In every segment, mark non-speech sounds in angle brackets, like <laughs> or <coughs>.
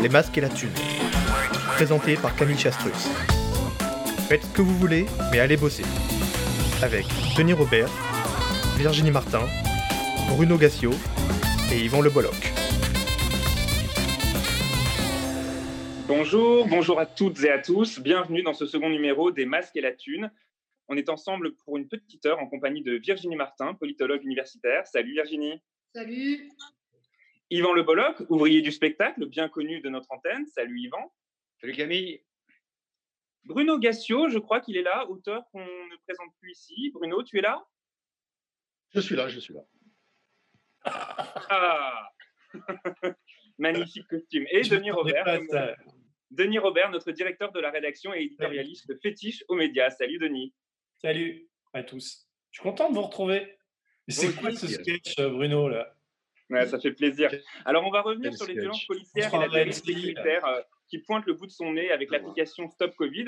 Les masques et la thune. Présenté par Camille Chastrus. Faites ce que vous voulez, mais allez bosser. Avec Denis Robert, Virginie Martin, Bruno Gassio et Yvan Le Bolloc. Bonjour, bonjour à toutes et à tous. Bienvenue dans ce second numéro des Masques et la Thune. On est ensemble pour une petite heure en compagnie de Virginie Martin, politologue universitaire. Salut Virginie. Salut. Yvan Le Bolloc, ouvrier du spectacle, bien connu de notre antenne. Salut Yvan. Salut Camille. Bruno Gassio, je crois qu'il est là, auteur qu'on ne présente plus ici. Bruno, tu es là? Je suis là, je suis là. Ah <laughs> Magnifique costume. Et Denis Robert, Denis Robert, notre directeur de la rédaction et éditorialiste fétiche aux médias. Salut Denis. Salut à tous. Je suis content de vous retrouver. C'est quoi ce sketch, Bruno là? Ouais, ça fait plaisir. Alors, on va revenir sur les violences policières et la violence sécuritaire euh, qui pointe le bout de son nez avec l'application Stop Covid.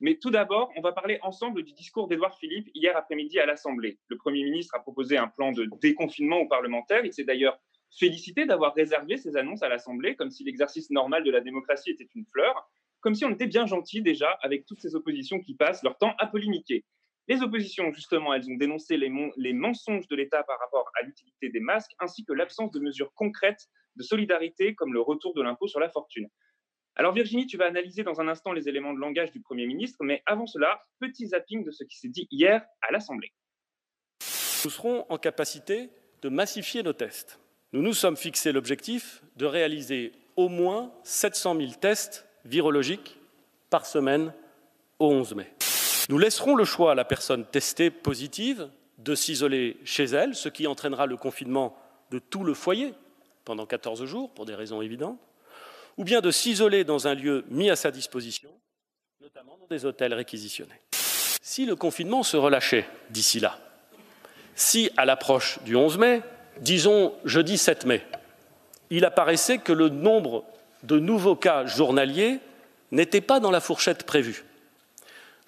Mais tout d'abord, on va parler ensemble du discours d'Edouard Philippe hier après-midi à l'Assemblée. Le Premier ministre a proposé un plan de déconfinement aux parlementaires. Il s'est d'ailleurs félicité d'avoir réservé ses annonces à l'Assemblée, comme si l'exercice normal de la démocratie était une fleur, comme si on était bien gentil déjà avec toutes ces oppositions qui passent leur temps à polémiquer. Les oppositions, justement, elles ont dénoncé les, mensonges de l'État par rapport à l'utilité des masques, ainsi que l'absence de mesures concrètes de solidarité, comme le retour de l'impôt sur la fortune. Alors Virginie, tu vas analyser dans un instant les éléments de langage du Premier ministre, mais avant cela, petit zapping de ce qui s'est dit hier à l'Assemblée. Nous serons en capacité de massifier nos tests. Nous nous sommes fixé l'objectif de réaliser au moins 700 000 tests virologiques par semaine au 11 mai. Nous laisserons le choix à la personne testée positive de s'isoler chez elle, ce qui entraînera le confinement de tout le foyer pendant 14 jours, pour des raisons évidentes, ou bien de s'isoler dans un lieu mis à sa disposition, notamment dans des hôtels réquisitionnés. Si le confinement se relâchait d'ici là, si à l'approche du 11 mai, disons jeudi 7 mai, il apparaissait que le nombre de nouveaux cas journaliers n'était pas dans la fourchette prévue,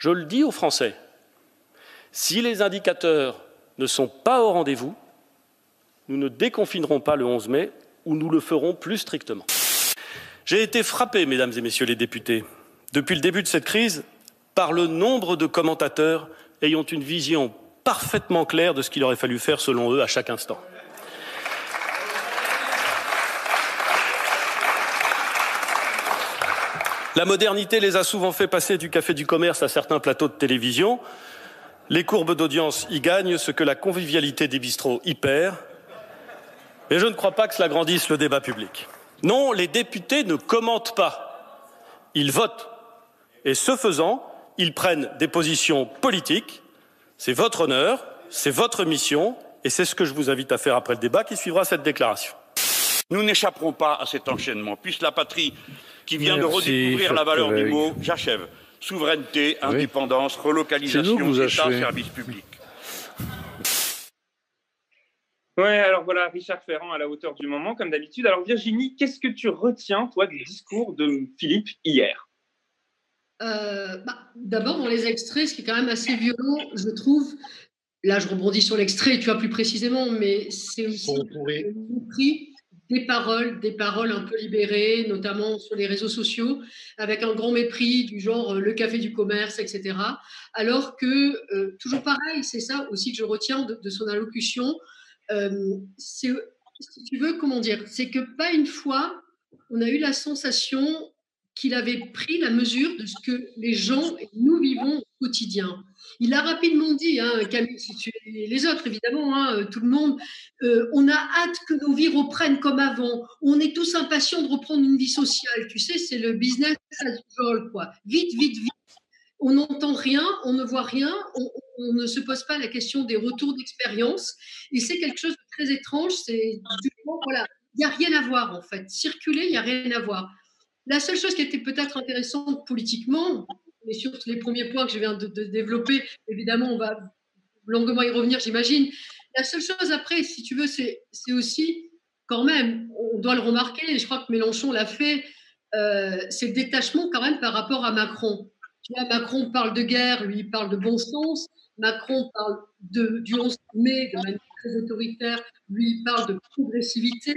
je le dis aux Français, si les indicateurs ne sont pas au rendez-vous, nous ne déconfinerons pas le 11 mai ou nous le ferons plus strictement. J'ai été frappé, mesdames et messieurs les députés, depuis le début de cette crise, par le nombre de commentateurs ayant une vision parfaitement claire de ce qu'il aurait fallu faire selon eux à chaque instant. La modernité les a souvent fait passer du café du commerce à certains plateaux de télévision. Les courbes d'audience y gagnent ce que la convivialité des bistrots y perd. Mais je ne crois pas que cela grandisse le débat public. Non, les députés ne commentent pas. Ils votent. Et ce faisant, ils prennent des positions politiques. C'est votre honneur, c'est votre mission, et c'est ce que je vous invite à faire après le débat qui suivra cette déclaration. Nous n'échapperons pas à cet enchaînement, puisque la patrie qui vient de redécouvrir la valeur du mot, j'achève, souveraineté, indépendance, relocalisation, État, service public. Oui, alors voilà, Richard Ferrand à la hauteur du moment, comme d'habitude. Alors Virginie, qu'est-ce que tu retiens, toi, du discours de Philippe hier? Euh, bah, D'abord, dans les extraits, ce qui est quand même assez violent, je trouve, là je rebondis sur l'extrait, tu vois plus précisément, mais c'est aussi des paroles, des paroles un peu libérées, notamment sur les réseaux sociaux, avec un grand mépris du genre euh, le café du commerce, etc. Alors que, euh, toujours pareil, c'est ça aussi que je retiens de, son allocution, euh, si tu veux, comment dire, c'est que pas une fois, on a eu la sensation qu'il avait pris la mesure de ce que les gens, nous vivons au quotidien. Il a rapidement dit, hein, Camille, les autres évidemment, hein, euh, tout le monde, euh, on a hâte que nos vies reprennent comme avant. On est tous impatients de reprendre une vie sociale. Tu sais, c'est le business as usual, quoi. Vite, vite, vite. On n'entend rien, on ne voit rien, on, on, ne se pose pas la question des retours d'expérience. Et c'est quelque chose de très étrange. C'est voilà, il n'y a rien à voir en fait. Circuler, il n'y a rien à voir. La seule chose qui était peut-être intéressante politiquement, mais sur les premiers points que je viens de, développer, évidemment, on va longuement y revenir, j'imagine. La seule chose après, si tu veux, c'est aussi quand même, on doit le remarquer, et je crois que Mélenchon l'a fait, euh, c'est le détachement quand même par rapport à Macron. Macron parle de guerre, lui il parle de bon sens. Macron parle de, du 11 mai de manière très autoritaire, lui il parle de progressivité.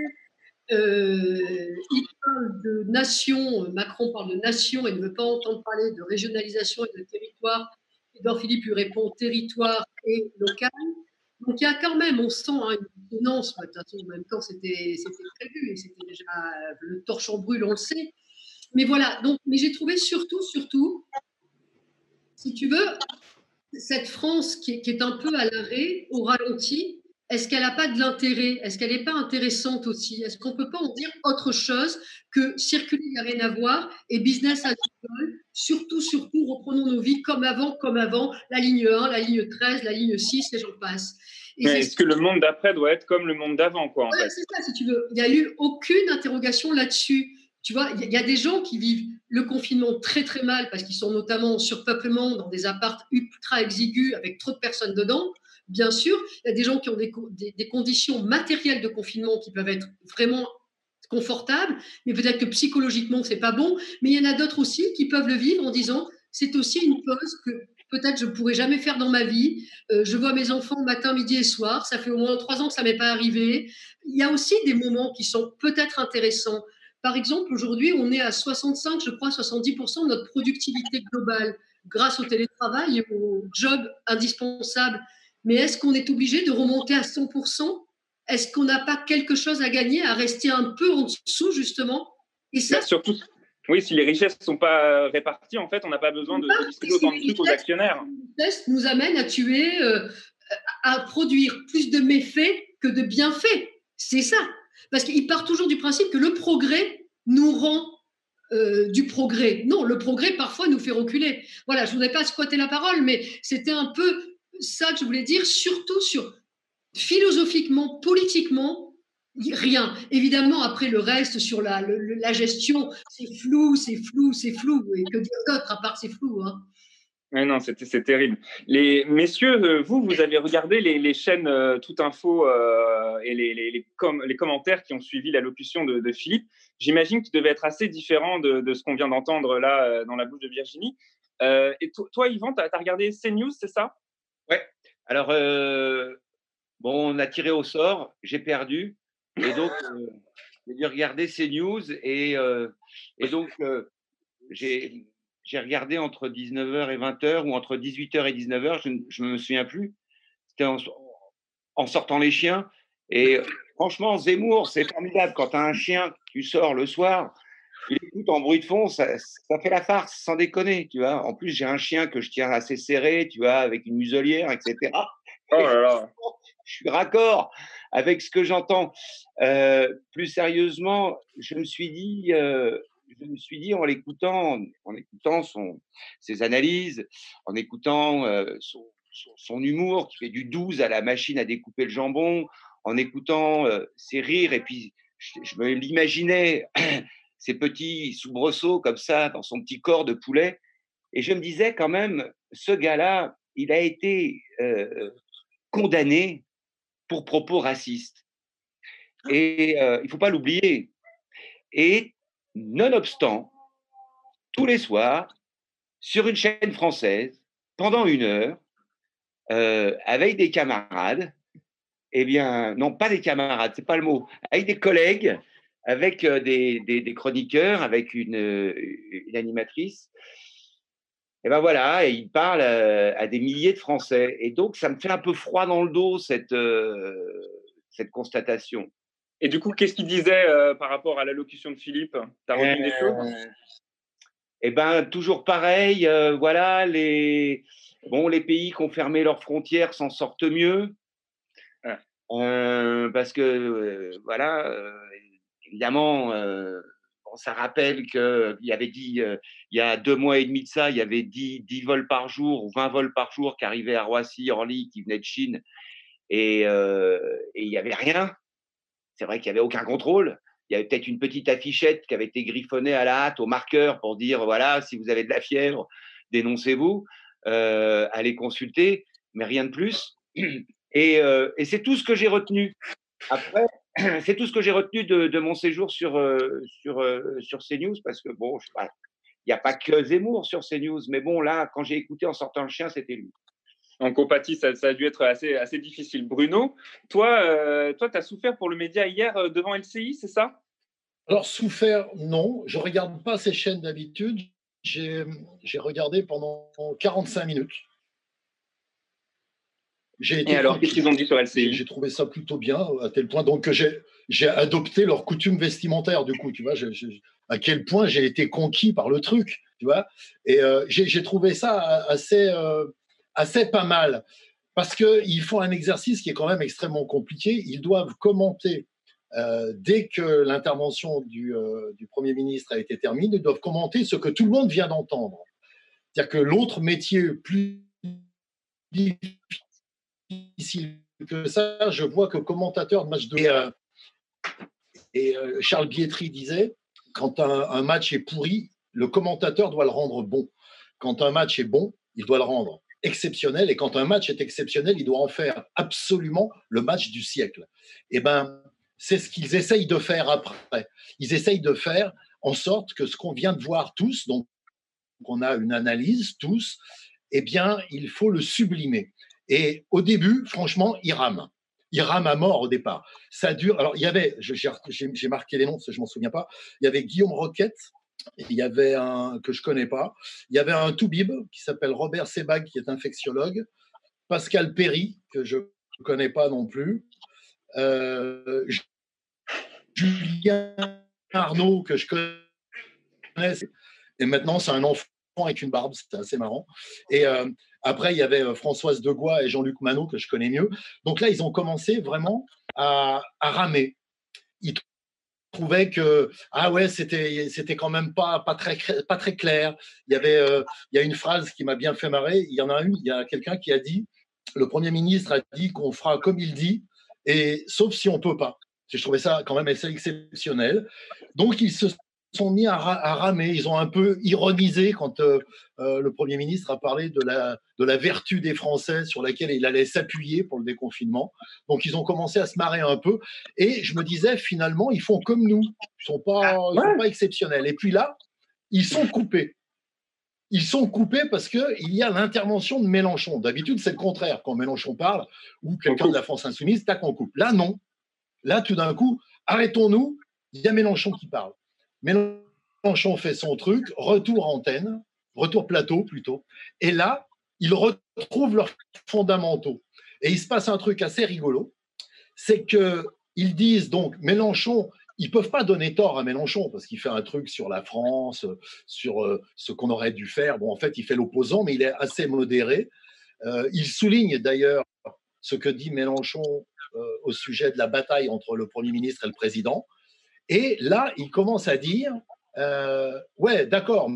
Euh, il parle de nation, Macron parle de nation et ne veut pas entendre parler de régionalisation et de territoire. Edouard Philippe lui répond territoire et local. Donc il y a quand même, on sent hein, une dissonance, en même temps c'était prévu et c'était déjà le torchon brûle, on le sait. Mais voilà, donc, mais j'ai trouvé surtout, surtout, si tu veux, cette France qui est, un peu à l'arrêt, au ralenti, est-ce qu'elle n'a pas de l'intérêt? Est-ce qu'elle n'est pas intéressante aussi? Est-ce qu'on ne peut pas en dire autre chose que circuler, il n'y a rien à voir et business agricole Surtout, surtout, reprenons nos vies comme avant, comme avant, la ligne 1, la ligne 13, la ligne 6, et j'en passe. Est-ce que le monde d'après doit être comme le monde d'avant quoi, C'est ça, si tu veux. Il n'y a eu aucune interrogation là-dessus. Tu vois, il y, a des gens qui vivent le confinement très très mal parce qu'ils sont notamment en surpeuplement dans des appartes ultra exigus avec trop de personnes dedans. Bien sûr, il y a des gens qui ont des, conditions matérielles de confinement qui peuvent être vraiment confortables, mais peut-être que psychologiquement c'est pas bon. Mais il y en a d'autres aussi qui peuvent le vivre en disant c'est aussi une pause que peut-être je pourrais jamais faire dans ma vie. Euh, je vois mes enfants matin, midi et soir. Ça fait au moins trois ans que ça m'est pas arrivé. Il y a aussi des moments qui sont peut-être intéressants. Par exemple, aujourd'hui, on est à 65, je crois, 70% de notre productivité globale grâce au télétravail et au job indispensable. Mais est-ce qu'on est obligé de remonter à 100% Est-ce qu'on n'a pas quelque chose à gagner à rester un peu en dessous, justement? Et ça, surtout, oui, si les richesses ne sont pas réparties, en fait, on n'a pas besoin de, distribuer autant de trucs aux actionnaires. Les richesses nous amènent à tuer, euh, à produire plus de méfaits que de bienfaits. C'est ça. Parce qu'il part toujours du principe que le progrès nous rend euh, du progrès. Non, le progrès parfois nous fait reculer. Voilà, je ne voudrais pas squatter la parole, mais c'était un peu ça que je voulais dire, surtout sur philosophiquement, politiquement, rien. Évidemment, après le reste sur la, la gestion, c'est flou, c'est flou, c'est flou. Et que dire d'autre à part c'est flou hein non, c'est terrible. Les messieurs, euh, vous, vous avez regardé les, chaînes euh, Tout Info euh, et les, les, commentaires qui ont suivi l'allocution de, de Philippe. J'imagine qu'ils devaient être assez différents de, ce qu'on vient d'entendre là dans la bouche de Virginie. et toi, Yvan, tu as, regardé CNews, c'est ça? Ouais. Alors, bon, on a tiré au sort, j'ai perdu. Et donc, j'ai dû regarder CNews. Et, et donc, j'ai j'ai regardé entre 19h et 20h ou entre 18h et 19h, je ne me souviens plus. C'était en, sortant les chiens. Et franchement, Zemmour, c'est formidable. Quand tu as un chien, tu sors le soir, il écoute en bruit de fond, ça, ça, fait la farce, sans déconner, tu vois. En plus, j'ai un chien que je tiens assez serré, tu vois, avec une muselière, etc. Oh là là. <laughs> Je suis raccord avec ce que j'entends. Euh, plus sérieusement, je me suis dit, euh, je me suis dit en l'écoutant, en écoutant son, ses analyses, en écoutant euh, son, humour qui fait du 12 à la machine à découper le jambon, en écoutant ses rires, et puis je, me l'imaginais, ces petits soubresauts comme ça dans son petit corps de poulet, et je me disais quand même, ce gars-là, il a été euh, condamné pour propos racistes. Et il ne faut pas l'oublier. Et Nonobstant, tous les soirs, sur une chaîne française, pendant une heure, euh, avec des camarades, eh bien, non, pas des camarades, c'est pas le mot, avec des collègues, avec euh, des, des, chroniqueurs, avec une, une, animatrice. Et ben voilà, et il parle à, à, des milliers de Français. Et donc, ça me fait un peu froid dans le dos, cette, euh, cette constatation. Et du coup, qu'est-ce qu'il disait euh, par rapport à l'allocution de Philippe? Tu as retenu des choses? euh, Eh bien, toujours pareil. Euh, voilà, les, bon, les pays qui ont fermé leurs frontières s'en sortent mieux. parce que, voilà, évidemment, ça rappelle qu'il y avait dit, il y a deux mois et demi de ça, il y avait 10, 10 vols par jour ou 20 vols par jour qui arrivaient à Roissy, Orly, qui venaient de Chine. Et, et il n'y avait rien. C'est vrai qu'il n'y avait aucun contrôle. Il y avait peut-être une petite affichette qui avait été griffonnée à la hâte au marqueur pour dire voilà, si vous avez de la fièvre, dénoncez-vous, euh, allez consulter, mais rien de plus. Et, euh, c'est tout ce que j'ai retenu. Après, <clears throat> c'est tout ce que j'ai retenu de, mon séjour sur, euh, sur, sur CNews, parce que bon, il n'y a pas que Zemmour sur CNews, mais bon, là, quand j'ai écouté en sortant le chien, c'était lui en compatie, ça, ça, a dû être assez, assez difficile. Bruno, toi, euh, toi, tu as souffert pour le média hier euh, devant LCI, c'est ça? Alors, souffert, non. Je ne regarde pas ces chaînes d'habitude. J'ai regardé pendant 45 minutes. Et alors, qu'est-ce qu'ils ont dit sur LCI J'ai trouvé ça plutôt bien, à tel point donc, que j'ai adopté leur coutume vestimentaire, du coup, tu vois, à quel point j'ai été conquis par le truc, tu vois. Et euh, j'ai trouvé ça assez, euh, assez pas mal, parce qu'ils font un exercice qui est quand même extrêmement compliqué. Ils doivent commenter, euh, dès que l'intervention du, du Premier ministre a été terminée, ils doivent commenter ce que tout le monde vient d'entendre. C'est-à-dire que l'autre métier plus difficile que ça, je vois que commentateur de match de. Et, euh, Charles Bietri disait quand un, match est pourri, le commentateur doit le rendre bon. Quand un match est bon, il doit le rendre exceptionnel. Et quand un match est exceptionnel, il doit en faire absolument le match du siècle. Et eh ben, c'est ce qu'ils essayent de faire après. Ils essayent de faire en sorte que ce qu'on vient de voir tous, donc on a une analyse tous, eh bien, il faut le sublimer. Et au début, franchement, il rame. Il rame à mort au départ. Ça dure. Alors, il y avait, j'ai marqué les noms, parce que je m'en souviens pas. Il y avait Guillaume Roquette, il y avait un que je connais pas. Il y avait un Toubib qui s'appelle Robert Sebag, qui est infectiologue. Pascal Perry, que je ne connais pas non plus. Euh, Julien Arnaud, que je connais. Et maintenant, c'est un enfant avec une barbe, c'était assez marrant. Et euh, après, il y avait euh, Françoise Degois et Jean-Luc Manot, que je connais mieux. Donc là, ils ont commencé vraiment à, ramer. Ils trouvaient que ah ouais c'était quand même pas pas très pas très clair il y avait euh, il y a une phrase qui m'a bien fait marrer il y en a une il y a quelqu'un qui a dit le premier ministre a dit qu'on fera comme il dit et sauf si on peut pas je trouvais ça quand même assez exceptionnel donc ils se sont mis à, ramer. Ils ont un peu ironisé quand euh, euh, le Premier ministre a parlé de la, de la vertu des Français sur laquelle il allait s'appuyer pour le déconfinement. Donc, ils ont commencé à se marrer un peu. Et je me disais, finalement, ils font comme nous. Ils ne sont, pas, sont pas exceptionnels. Et puis là, ils sont coupés. Ils sont coupés parce qu'il y a l'intervention de Mélenchon. D'habitude, c'est le contraire. Quand Mélenchon parle ou quelqu'un de la France insoumise, tac, on coupe. Là, non. Là, tout d'un coup, arrêtons-nous. Il y a Mélenchon qui parle. Mélenchon fait son truc, retour antenne, retour plateau plutôt. Et là, ils retrouvent leurs fondamentaux. Et il se passe un truc assez rigolo, c'est qu'ils disent donc Mélenchon, ils peuvent pas donner tort à Mélenchon parce qu'il fait un truc sur la France, sur euh, ce qu'on aurait dû faire. Bon, en fait, il fait l'opposant, mais il est assez modéré. Euh, il souligne d'ailleurs ce que dit Mélenchon euh, au sujet de la bataille entre le Premier ministre et le Président. Et là, il commence à dire euh, Ouais, d'accord,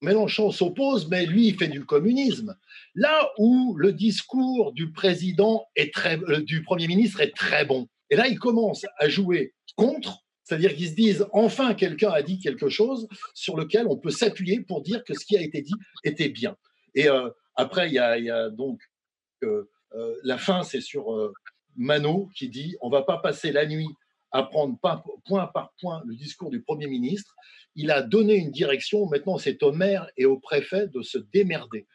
Mélenchon s'oppose, mais lui, il fait du communisme. Là où le discours du président est euh, du Premier ministre est très bon. Et là, il commence à jouer contre, c'est-à-dire qu'ils se disent enfin quelqu'un a dit quelque chose sur lequel on peut s'appuyer pour dire que ce qui a été dit était bien. Et euh, après, il y, a, donc la fin, c'est sur Mano qui dit on va pas passer la nuit à prendre point par point le discours du Premier ministre. Il a donné une direction. Maintenant, c'est au maire et au préfet de se démerder.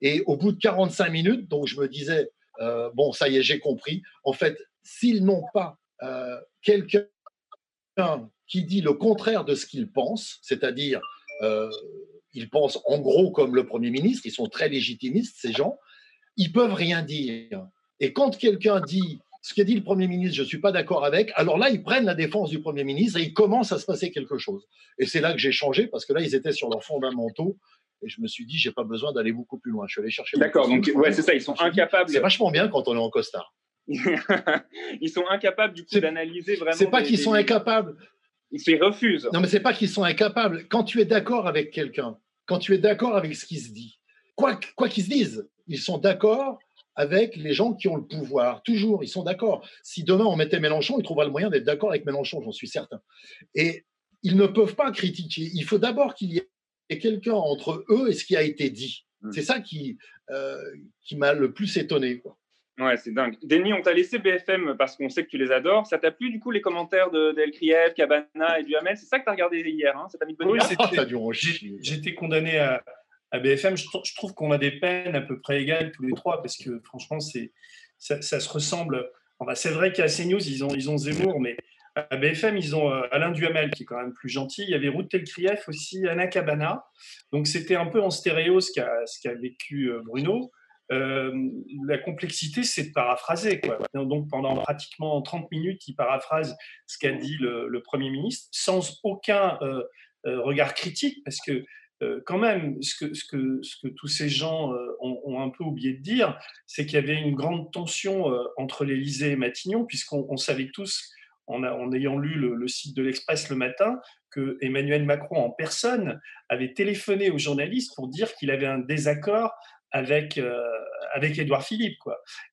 Et au bout de 45 minutes, donc je me disais, euh, bon, ça y est, j'ai compris. En fait, s'ils n'ont pas euh, quelqu'un qui dit le contraire de ce qu'ils pensent, c'est-à-dire, euh, ils pensent en gros comme le Premier ministre, ils sont très légitimistes, ces gens, ils peuvent rien dire. Et quand quelqu'un dit ce qu'a dit le Premier ministre, je ne suis pas d'accord avec. Alors là, ils prennent la défense du Premier ministre et il commence à se passer quelque chose. Et c'est là que j'ai changé parce que là, ils étaient sur leurs fondamentaux. Et je me suis dit, j'ai pas besoin d'aller beaucoup plus loin. Je suis allé chercher. D'accord, donc ouais, c'est ça, ils sont incapables. C'est vachement bien quand on est en costard. <laughs> ils sont incapables du coup d'analyser vraiment. C'est pas qu'ils sont incapables. Ils refusent. Non, mais c'est pas qu'ils sont incapables. Quand tu es d'accord avec quelqu'un, quand tu es d'accord avec ce qui se dit, quoi quoi qu'ils se disent, ils sont d'accord avec les gens qui ont le pouvoir. Toujours, ils sont d'accord. Si demain on mettait Mélenchon, il trouvera le moyen d'être d'accord avec Mélenchon, j'en suis certain. Et ils ne peuvent pas critiquer. Il faut d'abord qu'il y ait quelqu'un entre eux et ce qui a été dit. Hmm. C'est ça qui, euh, qui m'a le plus étonné. Quoi. Ouais, c'est dingue. Denis, on t'a laissé BFM parce qu'on sait que tu les adores. Ça t'a plu du coup les commentaires de d'El Kriev, Cabana et Duhamel? C'est ça que tu as regardé hier hein Ça t'a mis de bonne Oui, J'étais condamné à, à BFM, je, trouve qu'on a des peines à peu près égales tous les trois, parce que franchement, ça, se ressemble. C'est vrai qu'à CNews, ils ont, Zemmour, mais À BFM, ils ont Alain Duhamel, qui est quand même plus gentil. Il y avait Ruth Telkrieff aussi, Anna Cabana. Donc c'était un peu en stéréo ce qu'a vécu Bruno. la complexité, c'est de paraphraser. Donc pendant pratiquement 30 minutes, il paraphrase ce qu'a dit le, Premier ministre sans aucun regard critique, parce que euh, quand même, ce que, tous ces gens euh, ont, un peu oublié de dire, c'est qu'il y avait une grande tension euh, entre l'Élysée et Matignon, puisqu'on savait tous, en, ayant lu le, site de l'Express le matin, que Emmanuel Macron en personne avait téléphoné aux journalistes pour dire qu'il avait un désaccord avec, Édouard Philippe.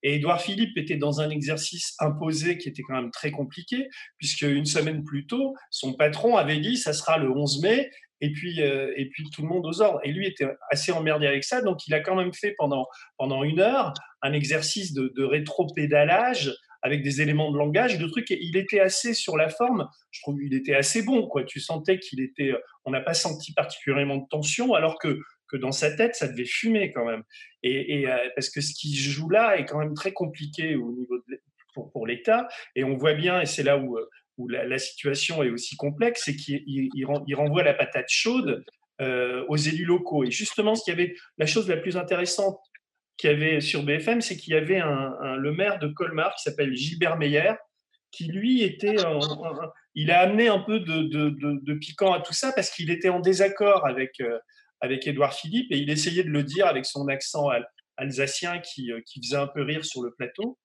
Et Édouard Philippe était dans un exercice imposé qui était quand même très compliqué, puisque une semaine plus tôt, son patron avait dit ça sera le 11 mai et puis, euh, et puis tout le monde aux ordres. Et lui était assez emmerdé avec ça, donc il a quand même fait pendant, pendant une heure un exercice de, de rétro-pédalage avec des éléments de langage, de trucs. Et il était assez sur la forme, je trouve qu'il était assez bon. Quoi. Tu sentais qu'il était. On n'a pas senti particulièrement de tension, alors que, que dans sa tête, ça devait fumer quand même. Et, et euh, parce que ce qu'il joue là est quand même très compliqué au niveau de, pour, pour l'État. Et on voit bien, et c'est là où, euh, où la, situation est aussi complexe, c'est qu'il il, renvoie la patate chaude euh, aux élus locaux. Et justement, ce qui avait, la chose la plus intéressante qu'il y avait sur BFM, c'est qu'il y avait un, le maire de Colmar qui s'appelle Gilbert Meyer, qui lui était, il a amené un peu de, piquant à tout ça parce qu'il était en désaccord avec euh, Édouard Philippe et il essayait de le dire avec son accent alsacien qui, euh, faisait un peu rire sur le plateau.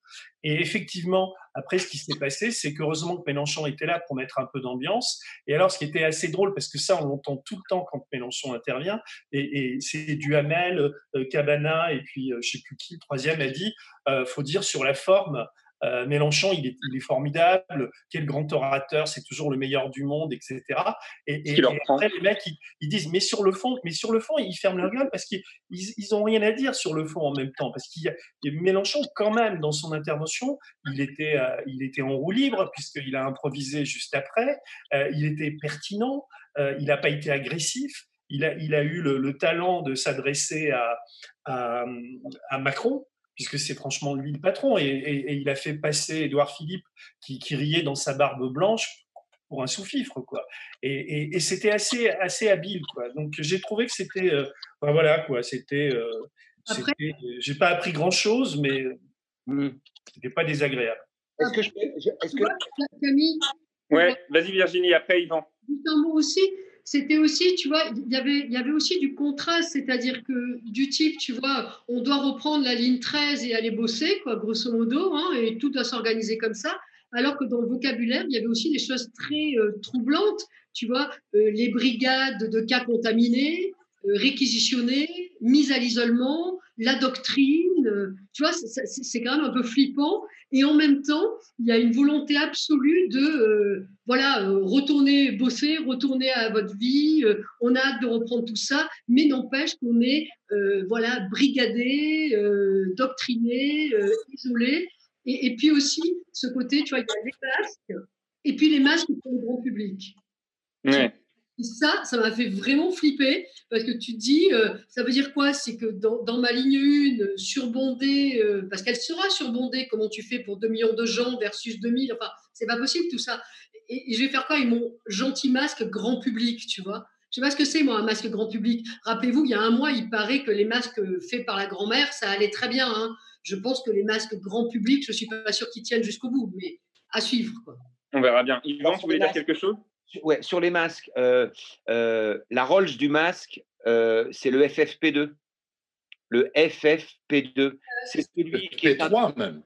Et effectivement, après, ce qui s'est passé, c'est qu'heureusement que Mélenchon était là pour mettre un peu d'ambiance. Et alors, ce qui était assez drôle, parce que ça, on l'entend tout le temps quand Mélenchon intervient, et, c'est Duhamel, euh, Cabana, et puis euh, je sais plus qui, le troisième, a dit, euh, faut dire sur la forme, euh, Mélenchon, il est, formidable, quel grand orateur, c'est toujours le meilleur du monde, etc. Et, après, les mecs, ils, disent, mais sur le fond, mais sur le fond, ils ferment leur gueule parce qu'ils n'ont rien à dire sur le fond en même temps. Parce qu'il Mélenchon, quand même, dans son intervention, il était, euh, il était en roue libre puisqu'il a improvisé juste après. Euh, il était pertinent. il n'a pas été agressif. Il a, il a eu le, talent de s'adresser à, à Macron, puisque c'est franchement lui le patron. Et, il a fait passer Édouard Philippe, qui, riait dans sa barbe blanche, pour un sous-fifre, quoi. Et, c'était assez, assez habile, quoi. Donc j'ai trouvé que c'était, euh, ben voilà, quoi. C'était, euh, j'ai pas appris grand-chose, mais mmh. c'était pas désagréable. Est-ce que je peux, est-ce que... Camille, ouais, vas-y Virginie, après Yvan. Juste un mot aussi c'était aussi, tu vois, il y avait, il y avait aussi du contraste, c'est-à-dire que du type, tu vois, on doit reprendre la ligne 13 et aller bosser, quoi, grosso modo, hein, et tout doit s'organiser comme ça, alors que dans le vocabulaire, il y avait aussi des choses très euh, troublantes, tu vois, euh, les brigades de cas contaminés, euh, réquisitionnés, mises à l'isolement, la doctrine, tu vois, c'est quand même un peu flippant. Et en même temps, il y a une volonté absolue de euh, voilà, euh, retourner bosser, retourner à votre vie. Euh, on a hâte de reprendre tout ça, mais n'empêche qu'on est voilà, brigadé, doctriné, isolé. Et, puis aussi, ce côté, tu vois, il y a les masques, et puis les masques pour le grand public. Ouais. Et ça, ça m'a fait vraiment flipper parce que tu te dis, euh, ça veut dire quoi? C'est que dans, ma ligne 1, surbondée, euh, parce qu'elle sera surbondée, comment tu fais pour 2 millions de gens versus 2000 Enfin, c'est pas possible tout ça. Et, je vais faire quoi? Avec mon gentil masque grand public, tu vois? Je sais pas ce que c'est, moi, un masque grand public. Rappelez-vous, il y a un mois, il paraît que les masques faits par la grand-mère, ça allait très bien. Hein. Je pense que les masques grand public, je suis pas sûr qu'ils tiennent jusqu'au bout, mais à suivre. Quoi. On verra bien. Yvan, tu voulais dire quelque chose? Ouais, sur les masques, euh, euh, la Rolls du masque, euh, c'est le FFP2. Le FFP2. C'est celui qui est. P3 même.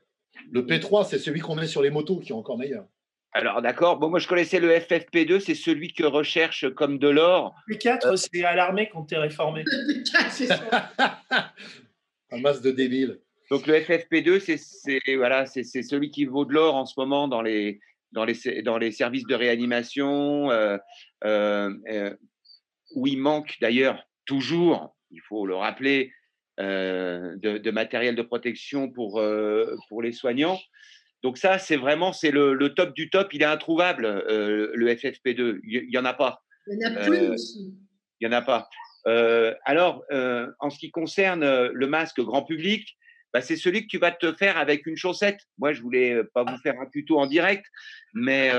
Le P3, c'est celui qu'on met sur les motos qui est encore meilleur. Alors, d'accord. Bon, moi, je connaissais le FFP2, c'est celui que recherche comme de l'or. P4, c'est à l'armée qu'on t'est réformé. c'est ça. <laughs> Un masque de débile. Donc, le FFP2, c'est voilà, celui qui vaut de l'or en ce moment dans les, dans les, dans les services de réanimation, euh, euh, euh, où il manque d'ailleurs toujours, il faut le rappeler, de, matériel de protection pour, pour les soignants. Donc ça, c'est vraiment c'est le, le, top du top. Il est introuvable, le FFP2. Il n'y en a pas. Il n'y en a plus aussi. Il n'y en a pas. alors, en ce qui concerne le masque grand public, bah, c'est celui que tu vas te faire avec une chaussette. Moi, je voulais pas vous faire un tuto en direct, mais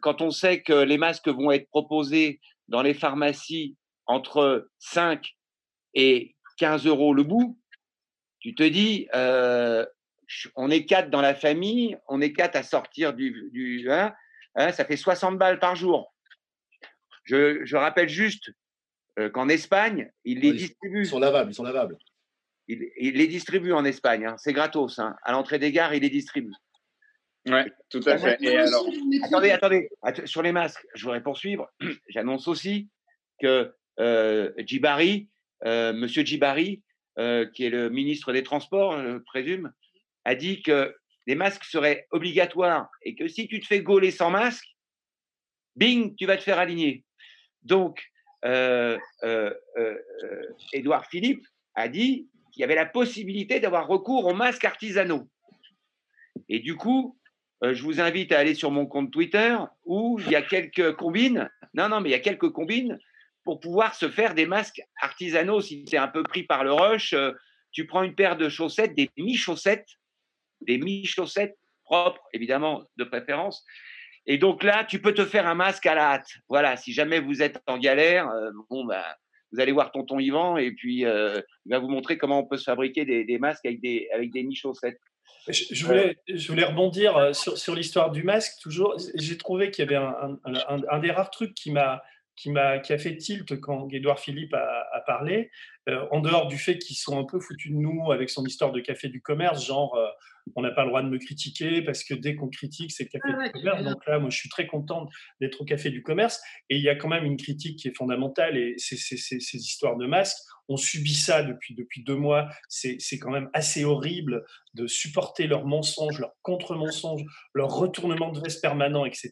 quand on sait que les masques vont être proposés dans les pharmacies entre 5 et 15 euros le bout, tu te dis, on est quatre dans la famille, on est quatre à sortir du, du hein, hein, ça fait 60 balles par jour. Je, rappelle juste qu'en Espagne, ils les distribuent. Ils sont lavables, ils sont lavables. Il, les distribue en Espagne, hein, c'est gratos. À l'entrée des gares, il les distribue. Oui, tout à fait. Et alors... Attendez, attendez, sur les masques, je voudrais poursuivre. <clears throat> J'annonce aussi que euh, Djibari, euh, Monsieur Djibari, euh, qui est le ministre des Transports, je présume, a dit que les masques seraient obligatoires et que si tu te fais gauler sans masque, bing, tu vas te faire aligner. Donc, euh, Édouard Philippe a dit qu'il y avait la possibilité d'avoir recours aux masques artisanaux. Et du coup, je vous invite à aller sur mon compte Twitter où il y a quelques combines. Non, non, mais il y a quelques combines pour pouvoir se faire des masques artisanaux. Si tu es un peu pris par le rush, euh, tu prends une paire de chaussettes, des mi-chaussettes, des mi-chaussettes propres, évidemment, de préférence. Et donc là, tu peux te faire un masque à la hâte. Voilà, si jamais vous êtes en galère, euh, bon, bah, vous allez voir tonton Yvan et puis euh, il va vous montrer comment on peut se fabriquer des, masques avec des, avec des mi-chaussettes. Je, voulais, je voulais rebondir sur, sur l'histoire du masque, toujours. J'ai trouvé qu'il y avait un, un, des rares trucs qui m'a qui, a, qui a fait tilt quand Édouard Philippe a, parlé, euh, en dehors du fait qu'ils sont un peu foutus de nous avec son histoire de café du commerce, genre euh, on n'a pas le droit de me critiquer parce que dès qu'on critique, c'est café ah du commerce. Donc là, moi, je suis très contente d'être au café du commerce. Et il y a quand même une critique qui est fondamentale et c'est ces histoires de masques. On subit ça depuis, depuis deux mois. C'est quand même assez horrible de supporter leurs mensonges, leurs contre-mensonges, leurs retournements de veste permanents, etc.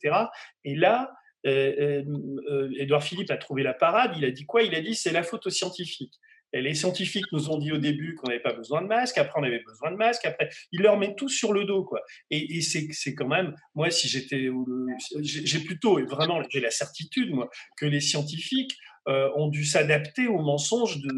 Et là, Édouard Philippe a trouvé la parade. Il a dit quoi? Il a dit c'est la faute aux scientifiques. Et les scientifiques nous ont dit au début qu'on n'avait pas besoin de masque, après on avait besoin de masque, après il leur met tout sur le dos quoi. Et, et c'est quand même moi si j'étais j'ai plutôt et vraiment j'ai la certitude moi que les scientifiques euh, ont dû s'adapter aux mensonges de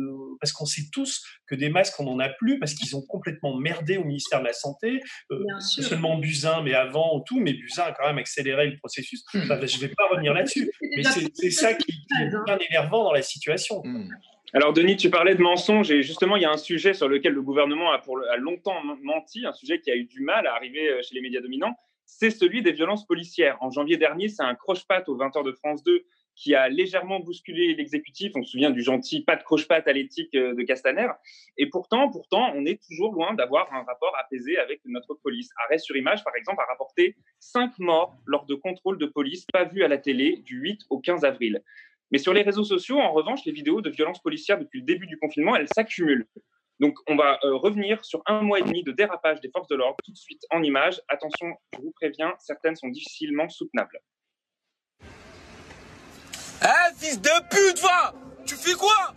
parce qu'on sait tous que des masques on n'en a plus parce qu'ils ont complètement merdé au ministère de la santé. Euh, non seulement Buzyn mais avant tout mais Buzyn a quand même accéléré le processus. Je ne je vais pas revenir là-dessus <laughs> mais c'est ça qui, est bien énervant dans la situation. Mmh. Alors, Denis, tu parlais de mensonges et justement, il y a un sujet sur lequel le gouvernement a, pour, a longtemps menti, un sujet qui a eu du mal à arriver euh, chez les médias dominants, c'est celui des violences policières. En janvier dernier, c'est un croche-patte aux 20h de France 2 qui a légèrement bousculé l'exécutif. On se souvient du gentil pas de croche-patte à l'éthique euh, de Castaner. Et pourtant, pourtant, on est toujours loin d'avoir un rapport apaisé avec notre police. Arrêt sur image, par exemple, a rapporté cinq morts lors de contrôles de police pas vus à la télé du 8 au 15 avril. Mais sur les réseaux sociaux, en revanche, les vidéos de violences policières depuis le début du confinement, elles s'accumulent. Donc, on va euh, revenir sur un mois et demi de dérapage des forces de l'ordre tout de suite en images. Attention, je vous préviens, certaines sont difficilement soutenables. Eh, fils de pute, va Tu fais quoi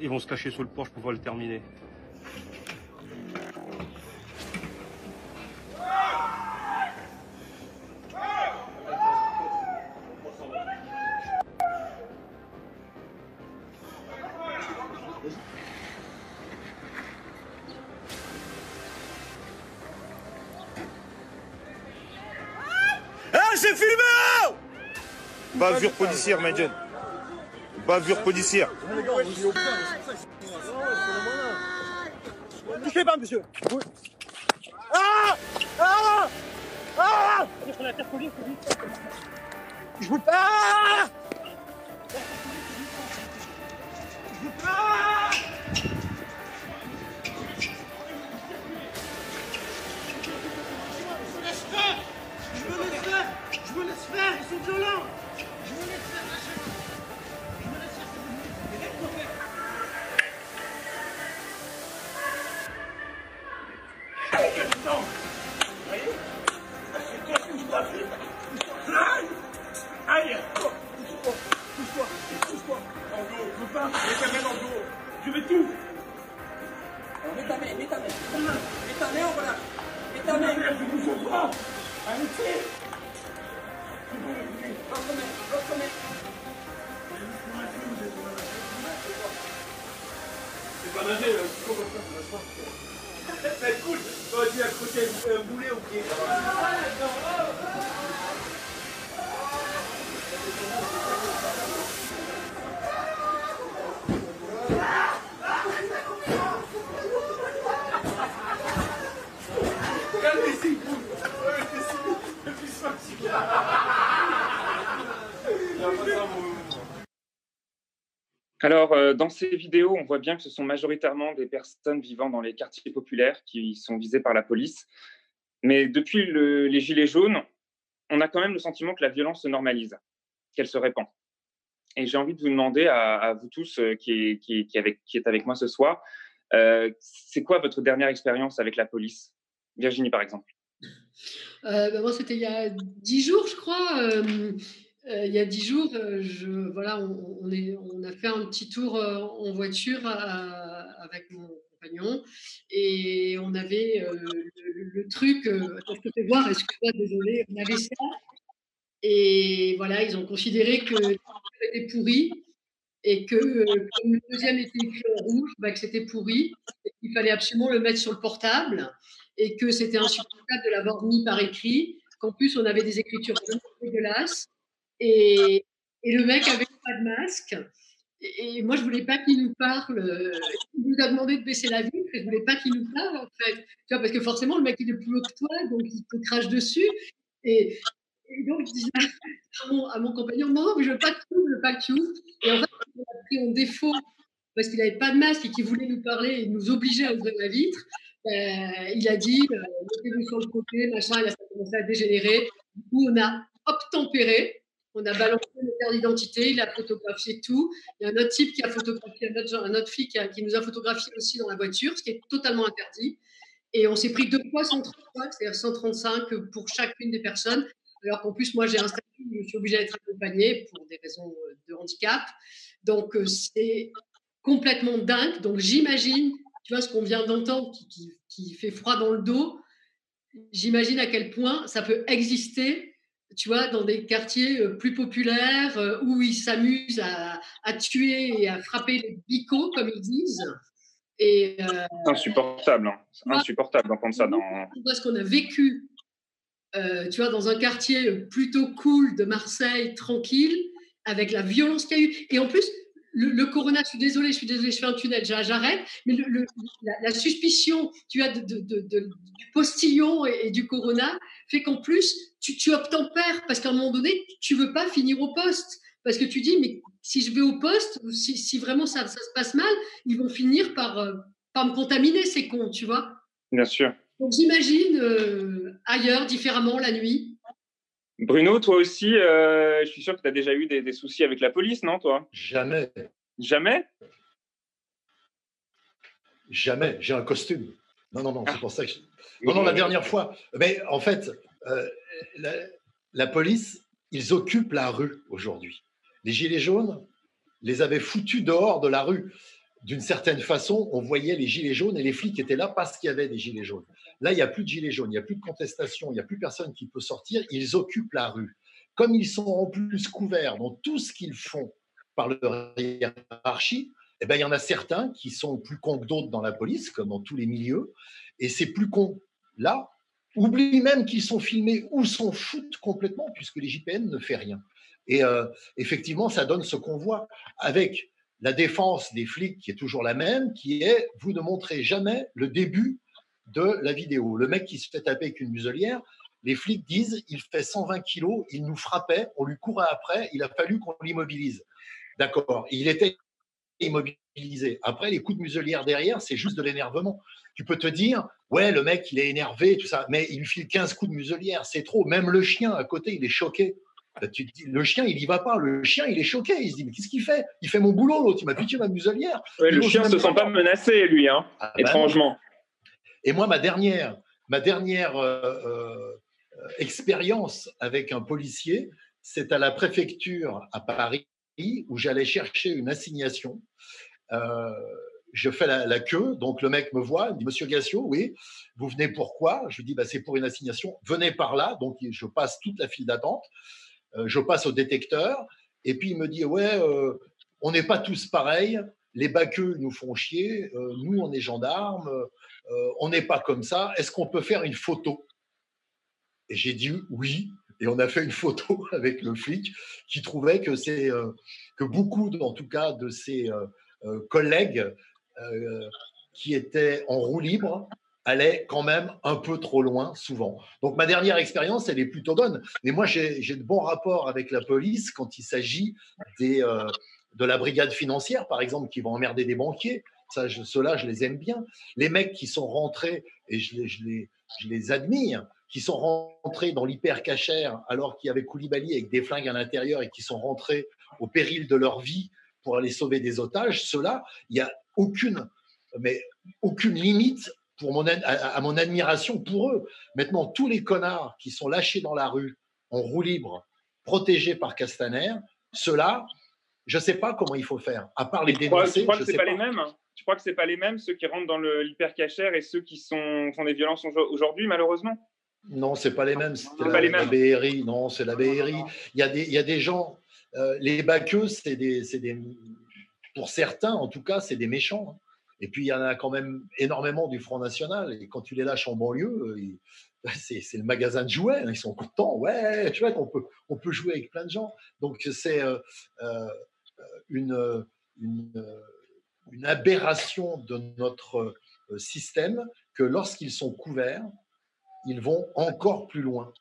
Ils vont se cacher sous le porche pour pouvoir le terminer. Bavure policière, Madjen. Bavure policière. Touchez pas, monsieur. Ah Ah Ah Je vous... Ah Je vous... Ah Je me laisse faire, ils sont violents Putain Voyez C'est que vous avez Aïe Aïe Pousse-toi Pousse-toi Pousse-toi En dos Je veux pas Mets ta main dos Je veux tout mets ta main, mets ta main Mets ta main, on va là Mets ta main Je c'est pas nager, là. Ça accrocher un boulet au pied. vous Alors, euh, dans ces vidéos, on voit bien que ce sont majoritairement des personnes vivant dans les quartiers populaires qui sont visées par la police. Mais depuis les Gilets jaunes, on a quand même le sentiment que la violence se normalise, qu'elle se répand. Et j'ai envie de vous demander à, vous tous euh, qui, qui, avec, qui, est avec moi ce soir, euh, c'est quoi votre dernière expérience avec la police? Virginie, par exemple. Ben moi, c'était il y a dix jours, je crois. Il y a dix jours, euh, je, voilà, on, a fait un petit tour euh, en voiture avec mon compagnon et on avait le, truc, je peux te voir, excuse-moi, désolé, on avait ça. Et voilà, ils ont considéré que c'était pourri et que comme le deuxième était écrit en rouge, bah, que c'était pourri et qu'il fallait absolument le mettre sur le portable et que c'était insupportable de l'avoir mis par écrit, qu'en plus on avait des écritures dégueulasses et, et, le mec avait pas de masque. Et, moi, je voulais pas qu'il nous parle. Il nous a demandé de baisser la vitre et je voulais pas qu'il nous parle, en fait. Tu vois, parce que forcément, le mec, il est plus haut que toi, donc il te crache dessus. Et, donc, je disais à mon, compagnon, non, mais je veux pas que tu je veux pas que tu ouvres. Et en fait, il a pris en défaut parce qu'il n'avait pas de masque et qu'il voulait nous parler et nous obliger à ouvrir la vitre. Euh, il a dit, euh, mettez-vous sur le côté, machin, il a commencé à dégénérer. Du coup, on a obtempéré. On a balancé notre carte d'identité, il a photographié tout. Il y a un autre type qui a photographié, un autre, fille qui, nous a photographié aussi dans la voiture, ce qui est totalement interdit. Et on s'est pris deux fois 135, c'est-à-dire 135 pour chacune des personnes. Alors qu'en plus, moi, j'ai un statut, je suis obligée d'être accompagnée pour des raisons de handicap. Donc, euh, c'est complètement dingue. Donc, j'imagine, tu vois, ce qu'on vient d'entendre qui, fait froid dans le dos, j'imagine à quel point ça peut exister tu vois, dans des quartiers euh, plus populaires euh, où ils s'amusent à, tuer et à frapper les bicots, comme ils disent. Et, euh, insupportable, hein. insupportable d'entendre ça. Dans... Ce qu'on a vécu, tu vois, dans un quartier plutôt cool de Marseille, tranquille, avec la violence qu'il y a eu. Et en plus, le, corona, je suis désolée, je suis désolée, je fais un tunnel, j'arrête, mais le, la, suspicion, tu as, de, du postillon et, du corona fait qu'en plus, tu, tu obtempères parce qu'à un moment donné, tu veux pas finir au poste. Parce que tu dis, mais si je vais au poste, si, si vraiment ça, ça, se passe mal, ils vont finir par, euh, par me contaminer, ces cons, tu vois. Bien sûr. Donc j'imagine euh, ailleurs, différemment, la nuit. Bruno, toi aussi, euh, je suis sûr que tu as déjà eu des, des, soucis avec la police, non, toi? Jamais. Jamais? Jamais. J'ai un costume. Non, non, non, c'est ah. pour ça que. Non, non, la dernière fois. Mais en fait, euh, la, police, ils occupent la rue aujourd'hui. Les Gilets jaunes les avaient foutus dehors de la rue. D'une certaine façon, on voyait les Gilets jaunes et les flics étaient là parce qu'il y avait des Gilets jaunes. Là, il n'y a plus de Gilets jaunes, il n'y a plus de contestation, il n'y a plus personne qui peut sortir. Ils occupent la rue. Comme ils sont en plus couverts dans tout ce qu'ils font par leur hiérarchie, eh ben, il y en a certains qui sont plus cons que d'autres dans la police, comme dans tous les milieux. Et c'est plus con là oublient même qu'ils sont filmés ou s'en foutent complètement, puisque les JPN ne fait rien. Et euh, effectivement, ça donne ce qu'on voit avec la défense des flics qui est toujours la même, qui est vous ne montrez jamais le début de la vidéo. Le mec qui se fait taper avec une muselière, les flics disent il fait 120 kilos, il nous frappait, on lui courait après, il a fallu qu'on l'immobilise. D'accord, il était immobilisé. Après, les coups de muselière derrière, c'est juste de l'énervement. Tu peux te dire, ouais, le mec, il est énervé, tout ça, mais il lui file 15 coups de muselière, c'est trop. Même le chien à côté, il est choqué. Bah, tu dis, le chien, il y va pas. Le chien, il est choqué. Il se dit, mais qu'est-ce qu'il fait? Il fait mon boulot, l'autre. Il m'a piqué ma muselière. le chien ne se sent pas menacé, lui, hein, ah, bah étrangement. Et moi, ma dernière, ma dernière euh, euh, expérience avec un policier, c'est à la préfecture à Paris où j'allais chercher une assignation. Euh, je fais la, queue, donc le mec me voit, il dit Monsieur Gassio, oui, vous venez pourquoi? Je lui dis bah, c'est pour une assignation, venez par là. Donc je passe toute la file d'attente, euh, je passe au détecteur, et puis il me dit ouais, euh, on n'est pas tous pareils, les baqueux nous font chier, nous on est gendarmes, on n'est pas comme ça, est-ce qu'on peut faire une photo? Et j'ai dit oui. Et on a fait une photo <laughs> avec le flic qui trouvait que, c'est, que beaucoup, en tout cas, de ses collègues qui étaient en roue libre allait quand même un peu trop loin souvent. Donc ma dernière expérience, elle est plutôt bonne. Mais moi, j'ai de bons rapports avec la police quand il s'agit euh, de la brigade financière, par exemple, qui vont emmerder des banquiers. Ça, ceux-là, je les aime bien. Les mecs qui sont rentrés, et je je je les admire, qui sont rentrés dans l'hyper-cachère alors qu'il y avait Koulibaly avec des flingues à l'intérieur et qui sont rentrés au péril de leur vie pour aller sauver des otages, ceux-là, il n'y a aucune, mais aucune limite pour mon, à, mon admiration pour eux. Maintenant, tous les connards qui sont lâchés dans la rue en roue libre, protégés par Castaner, ceux-là, je ne sais pas comment il faut faire, à part les dénoncer. Tu crois, que ce pas, les mêmes Tu crois que c'est pas les mêmes ceux qui rentrent dans l'hypercachère et ceux qui sont, font des violences aujourd'hui, malheureusement Non, c'est pas les mêmes. C'est la, la BRI. Non, c'est la BRI. Il y a des, il y a des gens. Euh, les baqueux, c'est des, des, pour certains, en tout cas, c'est des méchants. Hein. Et puis, il y en a quand même énormément du Front National. Et quand tu les lâches en banlieue, euh, <laughs> c'est le magasin de jouets. Hein. Ils sont contents. Ouais, chouette, on peut, on peut jouer avec plein de gens. Donc, c'est euh, euh, une, une, une, aberration de notre système que lorsqu'ils sont couverts, ils vont encore plus loin.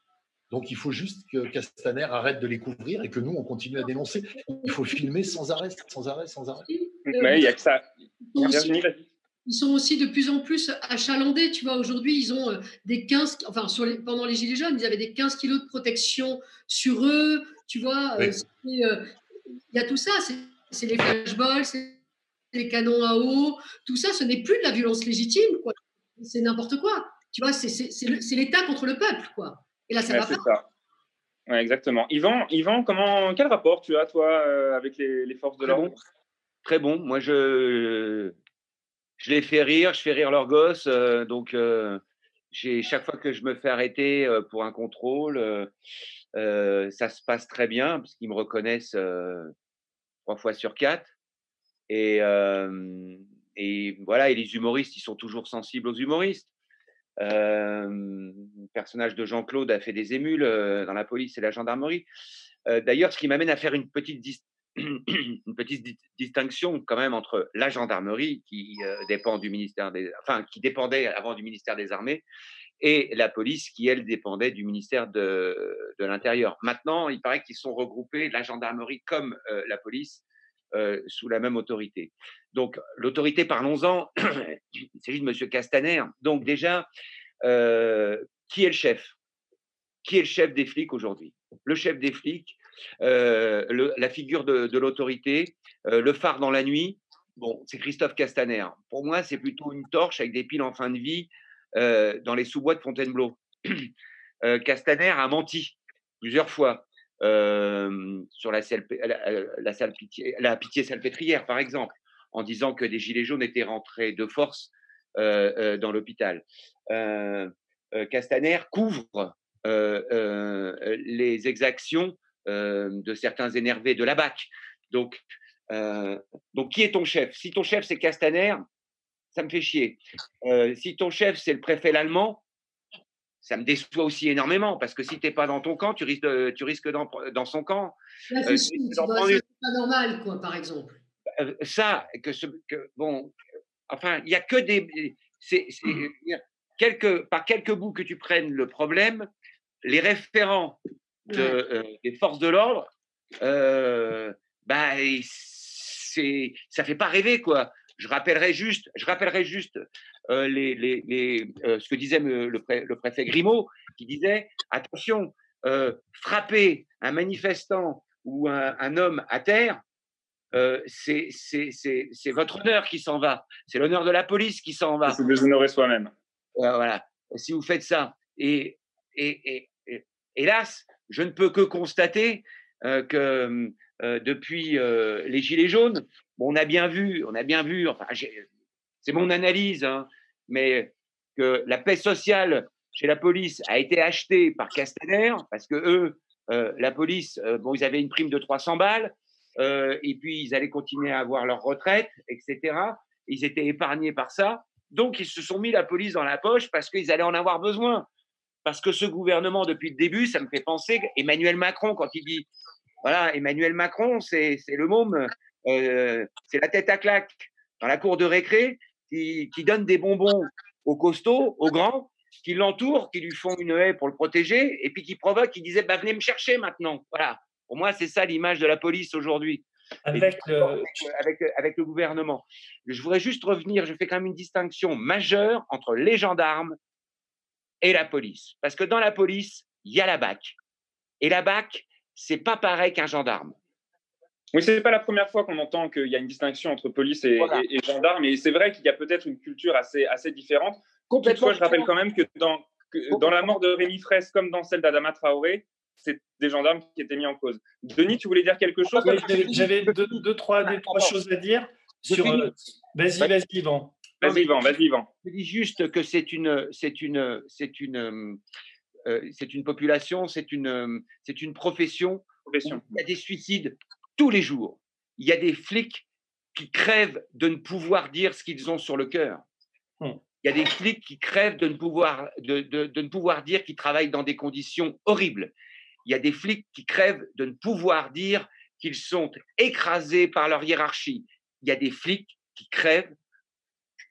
Donc il faut juste que Castaner arrête de les couvrir et que nous, on continue à dénoncer. Il faut filmer sans arrêt, sans arrêt, sans arrêt. Mais il n'y a que ça. Ils sont aussi de plus en plus achalandés. Tu vois, aujourd'hui, ils ont euh, des 15, enfin, sur les, pendant les Gilets jaunes, ils avaient des 15 kilos de protection sur eux. Tu vois, euh, euh, il y a tout ça. C'est les flashballs, c'est les canons à eau. Tout ça, ce n'est plus de la violence légitime. C'est n'importe quoi. Tu vois, c'est l'État contre le peuple. quoi. Et là, ça va pas. Ça. exactement. Yvan, Yvan comment, quel rapport tu as, toi, avec les, forces de l'ordre? très bon. Moi, je, je les fais rire, je fais rire leurs gosses. Euh, donc, euh, chaque fois que je me fais arrêter euh, pour un contrôle, ça se passe très bien parce qu'ils me reconnaissent trois fois sur quatre. Et, et voilà, et les humoristes, ils sont toujours sensibles aux humoristes. Le personnage de Jean-Claude a fait des émules dans la police et la gendarmerie. D'ailleurs, ce qui m'amène à faire une petite <clears throat> distinction quand même entre la gendarmerie qui euh, dépend du ministère enfin qui dépendait avant du ministère des Armées et la police qui elle dépendait du ministère de, l'Intérieur. Maintenant, il paraît qu'ils sont regroupés la gendarmerie comme la police euh, sous la même autorité. Donc l'autorité, parlons-en. <clears throat> il s'agit de Monsieur Castaner. Donc déjà, qui est le chef? Qui est le chef des flics aujourd'hui? Le chef des flics, euh, la figure de, l'autorité, euh, le phare dans la nuit. Bon, c'est Christophe Castaner. Pour moi, c'est plutôt une torche avec des piles en fin de vie euh, dans les sous-bois de Fontainebleau. <clears throat> Castaner a menti plusieurs fois sur la, pitié, la pitié salpêtrière, par exemple, en disant que des gilets jaunes étaient rentrés de force dans l'hôpital. Castaner couvre les exactions euh, de certains énervés de la BAC. Donc, euh, donc, qui est ton chef? Si ton chef, c'est Castaner, ça me fait chier. Euh, si ton chef, c'est le préfet l'allemand, ça me déçoit aussi énormément parce que si tu n'es pas dans ton camp, tu risques, tu risques dans, dans son camp. c'est pas normal, quoi, par exemple. ça, que, ce, que bon, enfin, il n'y a que des. C'est, quelques, par quelques bouts que tu prennes le problème, les référents de, euh, des forces de l'ordre, euh, bah, c'est, ça fait pas rêver quoi. Je rappellerai juste, je rappellerai juste euh, les, les, les ce que disait le, le, préfet Grimaud, qui disait attention, frapper un manifestant ou un, un homme à terre, euh, c'est votre honneur qui s'en va. C'est l'honneur de la police qui s'en va. C'est déshonorer soi-même. voilà. Si vous faites ça. Et, et, et, et hélas, je ne peux que constater euh, que euh, depuis euh, les Gilets jaunes, on a bien vu, on a bien vu, enfin, c'est mon analyse, hein, mais que la paix sociale chez la police a été achetée par Castaner parce que eux, la police, bon, ils avaient une prime de 300 balles et puis ils allaient continuer à avoir leur retraite, etc. Ils étaient épargnés par ça, donc ils se sont mis la police dans la poche parce qu'ils allaient en avoir besoin. parce que ce gouvernement, depuis le début, ça me fait penser Emmanuel Macron, quand il dit, voilà, Emmanuel Macron, c'est le môme, euh, c'est la tête à claque dans la cour de récré, qui, qui donne des bonbons aux costauds, aux grands, qui l'entourent, qui lui font une haie pour le protéger, et puis qui provoquent, qui disaient bah, venez me chercher maintenant. Voilà. Pour moi, c'est ça l'image de la police aujourd'hui. Avec le... avec, avec le gouvernement. Je voudrais juste revenir, je fais quand même une distinction majeure entre les gendarmes et la police. Parce que dans la police, il y a la BAC. Et la BAC, c'est pas pareil qu'un gendarme. Oui, c'est pas la première fois qu'on entend qu'il y a une distinction entre police et, et, gendarme, et c'est vrai qu'il y a peut-être une culture assez, assez différente. Toutefois, je rappelle quand même que dans, dans la mort de Rémi Fraisse, comme dans celle d'Adama Traoré, c'est des gendarmes qui étaient mis en cause. Denis, tu voulais dire quelque chose? J'avais deux, trois, trois choses à dire. Sur... Euh, vas-y, vas-y, Yvan. Vas-y, Yvan, vas-y, Yvan. Je dis juste que c'est une, c'est une, c'est une, euh, c'est une population, c'est une, c'est une profession. profession. Il y a des suicides tous les jours. Il y a des flics qui crèvent de ne pouvoir dire ce qu'ils ont sur le cœur. Hum. Il y a des flics qui crèvent de ne pouvoir, de, de, de ne pouvoir dire qu'ils travaillent dans des conditions horribles. Il y a des flics qui crèvent de ne pouvoir dire qu'ils sont écrasés par leur hiérarchie. Il y a des flics qui crèvent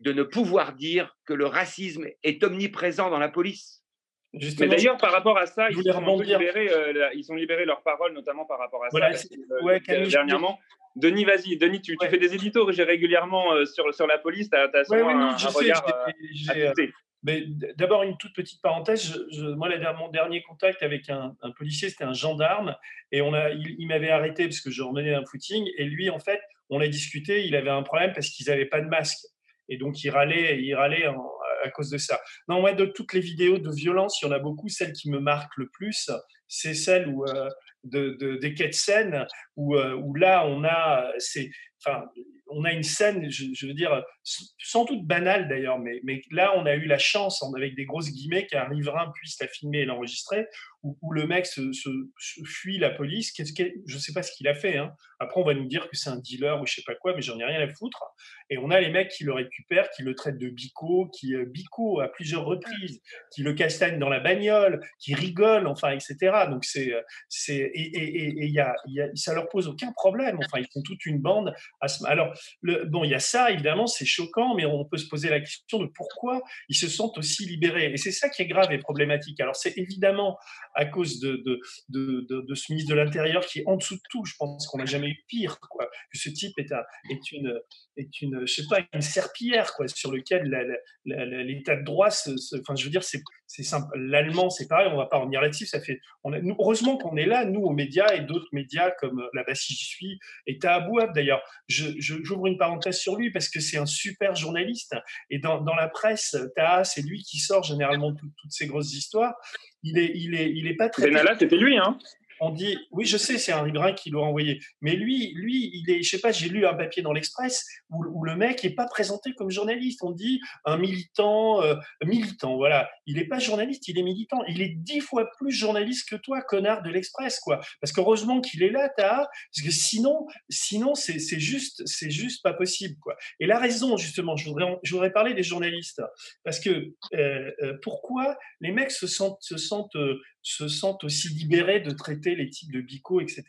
de ne pouvoir dire que le racisme est omniprésent dans la police. Mais d'ailleurs, par rapport à ça, ils, ont libéré, euh, ils ont libéré leur parole, notamment par rapport à ça. Euh, dernièrement. Denis, vas-y. Denis, tu, fais des éditos régulièrement euh, sur, sur la police. Tu as, as ouais, un, un regard mais d'abord, une toute petite parenthèse. moi, mon dernier contact avec un, policier, c'était un gendarme. Et on a, il, m'avait arrêté parce que je remenais un footing. Et lui, en fait, on a discuté. Il avait un problème parce qu'ils n'avaient pas de masque. Et donc, il râlait, il râlait à cause de ça. Non, moi, de toutes les vidéos de violence, il y en a beaucoup. Celle qui me marque le plus, c'est celle où, euh, de, des quêtes scènes où, euh, où là, on a, c'est, on a une scène, je, veux dire, sans doute banale d'ailleurs, mais, là, on a eu la chance, avec des grosses guillemets, qu'un riverain puisse la filmer et l'enregistrer, où, le mec se, fuit la police. Je ne sais pas ce qu'il a fait. Hein. Après, on va nous dire que c'est un dealer ou je sais pas quoi, mais j'en ai rien à foutre. Et on a les mecs qui le récupèrent, qui le traitent de bico, qui euh, bico à plusieurs reprises, qui le castagnent dans la bagnole, qui rigolent, enfin, etc. Donc euh, c'est et, et, a, ça leur pose aucun problème. Enfin, ils font toute une bande. Alors le, bon, il y a ça évidemment, c'est choquant, mais on peut se poser la question de pourquoi ils se sentent aussi libérés. Et c'est ça qui est grave et problématique. Alors c'est évidemment à cause de, de, ce ministre de l'Intérieur qui est en dessous de tout. Je pense qu'on n'a jamais eu pire. Que ce type est, un, est, une, est serpillière, sur lequel l'état de droit, se, enfin, je veux dire, c'est simple. L'allemand, c'est pareil, on va pas revenir là-dessus. Ça fait, heureusement qu'on est là, nous, aux médias et d'autres médias comme la Bassie J'y suis et Tahabouab, d'ailleurs. J'ouvre une parenthèse sur lui parce que c'est un super journaliste. Et dans, dans la presse, Taha, c'est lui qui sort généralement toutes ces grosses histoires il est, il est, il est pas très. Benalla, c'était lui, hein? On dit, oui, je sais, c'est un riverain qui l'a envoyé. Mais lui, lui, il est, je sais pas, j'ai lu un papier dans l'Express où, le mec est pas présenté comme journaliste. On dit un militant, euh, militant, voilà. Il n'est pas journaliste, il est militant. Il est dix fois plus journaliste que toi, connard de l'Express, quoi. Parce qu'heureusement qu'il est là, parce que sinon, sinon, c'est, juste, c'est juste pas possible, quoi. Et la raison, justement, je voudrais, je voudrais parler des journalistes, parce que euh, euh, pourquoi les mecs se sentent se sentent aussi libérés de traiter les types de bico, etc.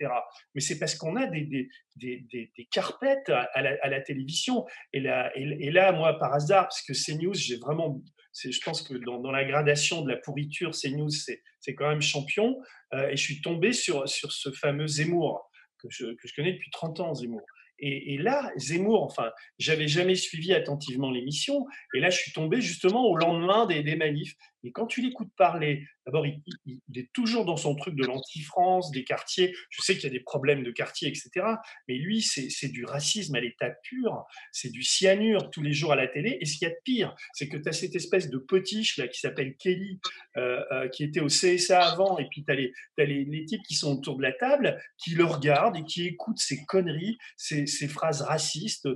Mais c'est parce qu'on a des, des, des, des, carpettes à la, à la, télévision. Et là, et, là, moi, par hasard, parce que CNews, j'ai vraiment, je pense que dans, dans, la gradation de la pourriture, CNews, c'est quand même champion. Euh, et je suis tombé sur, sur ce fameux Zemmour, que je, que je connais depuis 30 ans, Zemmour. Et, et, là, Zemmour, enfin, j'avais jamais suivi attentivement l'émission, et là, je suis tombé justement au lendemain des, des manifs. Et quand tu l'écoutes parler, d'abord, il, est toujours dans son truc de l'anti-France, des quartiers. Je sais qu'il y a des problèmes de quartier, etc. Mais lui, c'est du racisme à l'état pur. C'est du cyanure tous les jours à la télé. Et ce qu'il y a de pire, c'est que tu as cette espèce de potiche là qui s'appelle Kelly, euh, euh, qui était au CSA avant. Et puis tu as, les, types qui sont autour de la table, qui le regardent et qui écoutent ces conneries, ces, ces phrases racistes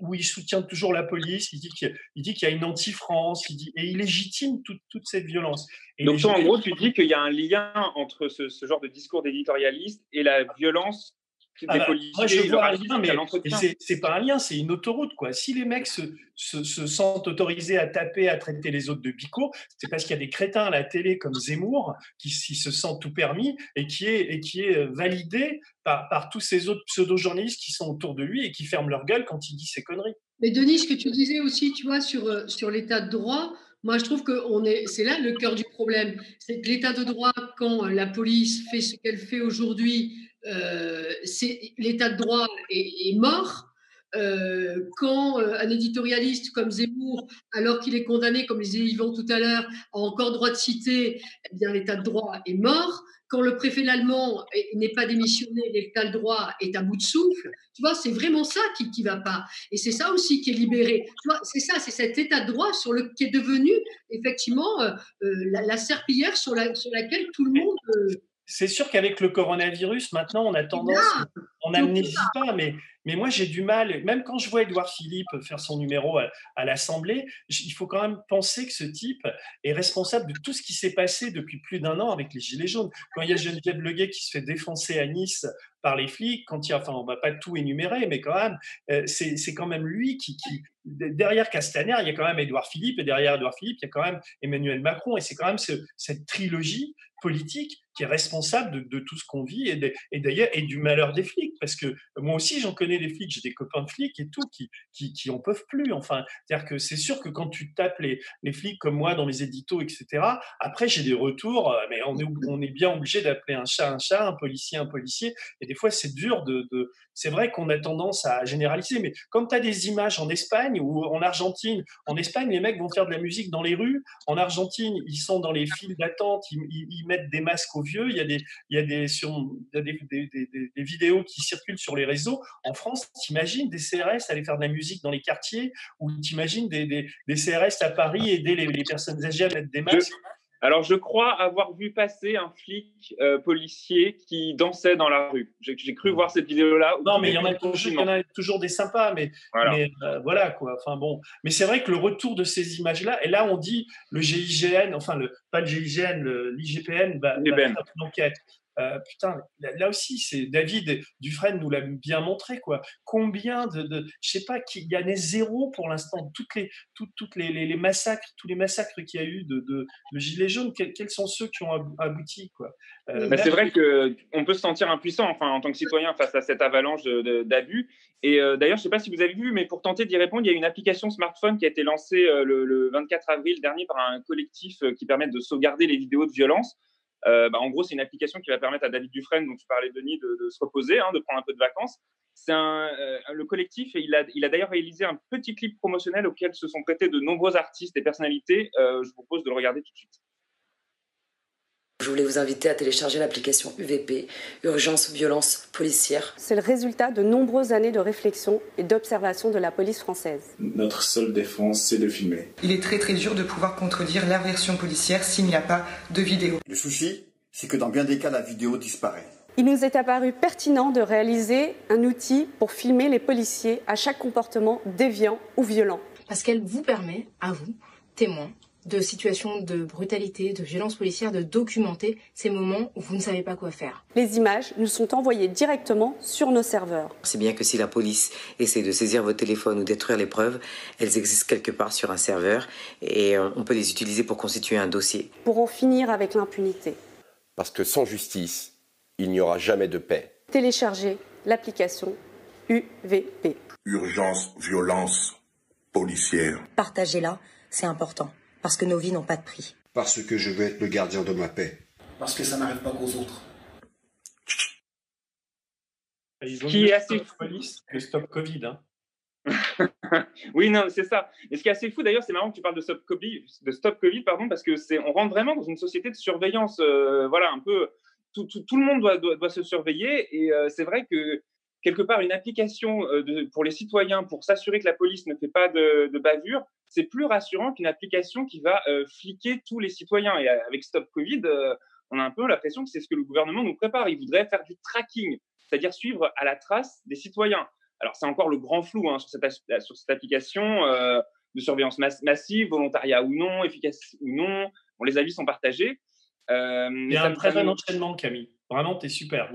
où il soutient toujours la police, il dit qu'il y a une anti-France, il dit, et il légitime toute, toute cette violence. Et Donc, toi, en gros, tu dis qu'il y a un lien entre ce, ce genre de discours d'éditorialiste et la violence ah bah, moi, je vois un lien, mais c'est pas un lien, c'est une autoroute. Quoi. Si les mecs se, se, sentent autorisés à taper, à traiter les autres de picots, c'est parce qu'il y a des crétins à la télé comme Zemmour qui, se sentent tout permis et qui est, et qui est validé par, par tous ces autres pseudo-journalistes qui sont autour de lui et qui ferment leur gueule quand il dit ces conneries. Mais Denis, ce que tu disais aussi, tu vois, sur, euh, sur l'état de droit, moi, je trouve que est, c'est là le cœur du problème. C'est que l'état de droit, quand la police fait ce qu'elle fait aujourd'hui, euh, l'état de droit est, mort. Euh, quand euh, un éditorialiste comme Zemmour, alors qu'il est condamné, comme les Yvan tout à l'heure, a encore droit de citer, eh bien l'état de droit est mort. Quand le préfet l'allemand n'est pas démissionné, l'état de droit est à bout de souffle. Tu vois, c'est vraiment ça qui ne va pas. Et c'est ça aussi qui est libéré. Tu vois, c'est ça, c'est cet état de droit sur le, qui est devenu effectivement la, serpillière sur, la, sur laquelle tout le monde c'est sûr qu'avec le coronavirus, maintenant, on a tendance, on n'amnésie pas, mais, mais moi, j'ai du mal, même quand je vois Edouard Philippe faire son numéro à, l'Assemblée, il faut quand même penser que ce type est responsable de tout ce qui s'est passé depuis plus d'un an avec les Gilets jaunes. Quand il y a Geneviève Leguet qui se fait défoncer à Nice par les flics, quand il y a, enfin, on va pas tout énumérer, mais quand même, euh, c'est quand même lui qui, qui, derrière Castaner, il y a quand même Édouard Philippe, et derrière Édouard Philippe, il y a quand même Emmanuel Macron, et c'est quand même cette trilogie politique qui est responsable de, tout ce qu'on vit et, d'ailleurs et du malheur des flics parce que moi aussi j'en connais des flics j'ai des copains de flics et tout qui qui, qui en peuvent plus enfin. C'est-à-dire que c'est sûr que quand tu tapes les, les flics comme moi dans les éditos etc après j'ai des retours euh, mais on est on est bien obligé d'appeler un chat un chat un policier un policier et des fois c'est dur de, de c'est vrai qu'on a tendance à généraliser mais comme tu as des images en Espagne ou en Argentine en Espagne les mecs vont faire de la musique dans les rues en Argentine ils sont dans les files d'attente ils, ils mettent des masques au vieux. Il y a des, il y a des, sur, il y a des, des, des, vidéos qui circulent sur les réseaux. En France, t'imagines des CRS aller faire de la musique dans les quartiers ou t'imagines des, des, CRS à Paris aider les, les personnes âgées à mettre des masques? Alors, je crois avoir vu passer un flic euh, policier qui dansait dans la rue. J'ai cru voir cette vidéo-là. Non, mais il y, en a toujours, il y en a toujours des sympas, mais voilà, euh, voilà quoi. Enfin bon, mais c'est vrai que le retour de ces images-là, et là on dit le GIGN, enfin le pas le GIGN, l'IGPN, bah, va faire une enquête. Euh, putain, là, aussi, c'est David Dufresne nous l'a bien montré, quoi. Combien de, de je sais pas, en a zéro pour l'instant. Toutes les, toutes, toutes les, les, massacres, tous les massacres qu'il y a eu de, de, Gilets jaunes, quels, sont ceux qui ont abouti, quoi? Euh, bah, c'est vrai que on peut se sentir impuissant, enfin, en tant que citoyen, face à cette avalanche d'abus. Et euh, d'ailleurs, je sais pas si vous avez vu, mais pour tenter d'y répondre, il y a une application smartphone qui a été lancée le, le 24 avril dernier par un collectif qui permet de sauvegarder les vidéos de violence. Euh, bah, en gros, c'est une application qui va permettre à David Dufresne, dont tu parlais, Denis, de, se reposer, hein, de prendre un peu de vacances. C'est euh, le collectif, et il a, il a d'ailleurs réalisé un petit clip promotionnel auquel se sont prêtés de nombreux artistes et personnalités. Euh, je vous propose de le regarder tout de suite. Je voulais vous inviter à télécharger l'application UVP, Urgence Violence Policière. C'est le résultat de nombreuses années de réflexion et d'observation de la police française. Notre seule défense, c'est de filmer. Il est très très dur de pouvoir contredire la version policière s'il n'y a pas de vidéo. Le souci, c'est que dans bien des cas, la vidéo disparaît. Il nous est apparu pertinent de réaliser un outil pour filmer les policiers à chaque comportement déviant ou violent. Parce qu'elle vous permet, à vous, témoins, de situations de brutalité, de violence policière, de documenter ces moments où vous ne savez pas quoi faire. Les images nous sont envoyées directement sur nos serveurs. C'est bien que si la police essaie de saisir vos téléphones ou détruire les preuves, elles existent quelque part sur un serveur et euh, on peut les utiliser pour constituer un dossier. Pour en finir avec l'impunité. Parce que sans justice, il n'y aura jamais de paix. Téléchargez l'application UVP. Urgence, violence policière. Partagez-la, c'est important parce que nos vies n'ont pas de prix. Parce que je veux être le gardien de ma paix. Parce que ça n'arrive pas qu'aux autres. qui est assez fou. Le stop Covid. Hein. <laughs> oui, non, c'est ça. Et ce qui est assez fou, d'ailleurs, c'est marrant que tu parles de stop Covid, de stop COVID pardon, parce que c'est, on rentre vraiment dans une société de surveillance. Euh, voilà, un peu. Tout, tout, le monde doit, doit, se surveiller. Et euh, c'est vrai que quelque part une application euh, de, pour les citoyens pour s'assurer que la police ne fait pas de, de bavure, c'est plus rassurant qu'une application qui va euh, fliquer tous les citoyens. Et avec Stop Covid, euh, on a un peu l'impression que c'est ce que le gouvernement nous prépare. Il voudrait faire du tracking, c'est-à-dire suivre à la trace des citoyens. Alors c'est encore le grand flou hein, sur, cette, sur cette application de surveillance massive, volontariat ou non, efficace ou non. Bon, les avis sont partagés. Il y a un très bon entraînement, Camille. Vraiment, tu es super.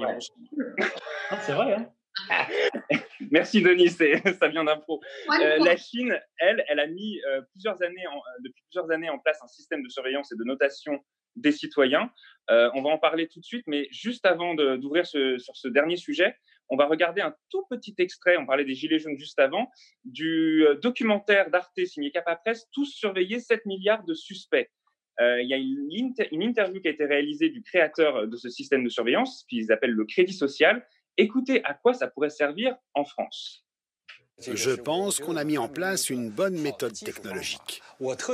c'est vrai. Hein <laughs> Merci Denis, ça vient d'impro. Euh, la Chine, elle, elle a mis euh, plusieurs années en, euh, depuis plusieurs années en place un système de surveillance et de notation des citoyens. on va en parler tout de suite, mais juste avant d'ouvrir sur ce dernier sujet, on va regarder un tout petit extrait, on parlait des Gilets jaunes juste avant, du documentaire d'Arte signé Capa Presse, Tous surveillés, 7 milliards de suspects. il y a une, une, interview qui a été réalisée du créateur de ce système de surveillance, qu'ils appellent le crédit social, Écoutez à quoi ça pourrait servir en France. Je pense qu'on a mis en place une bonne méthode technologique.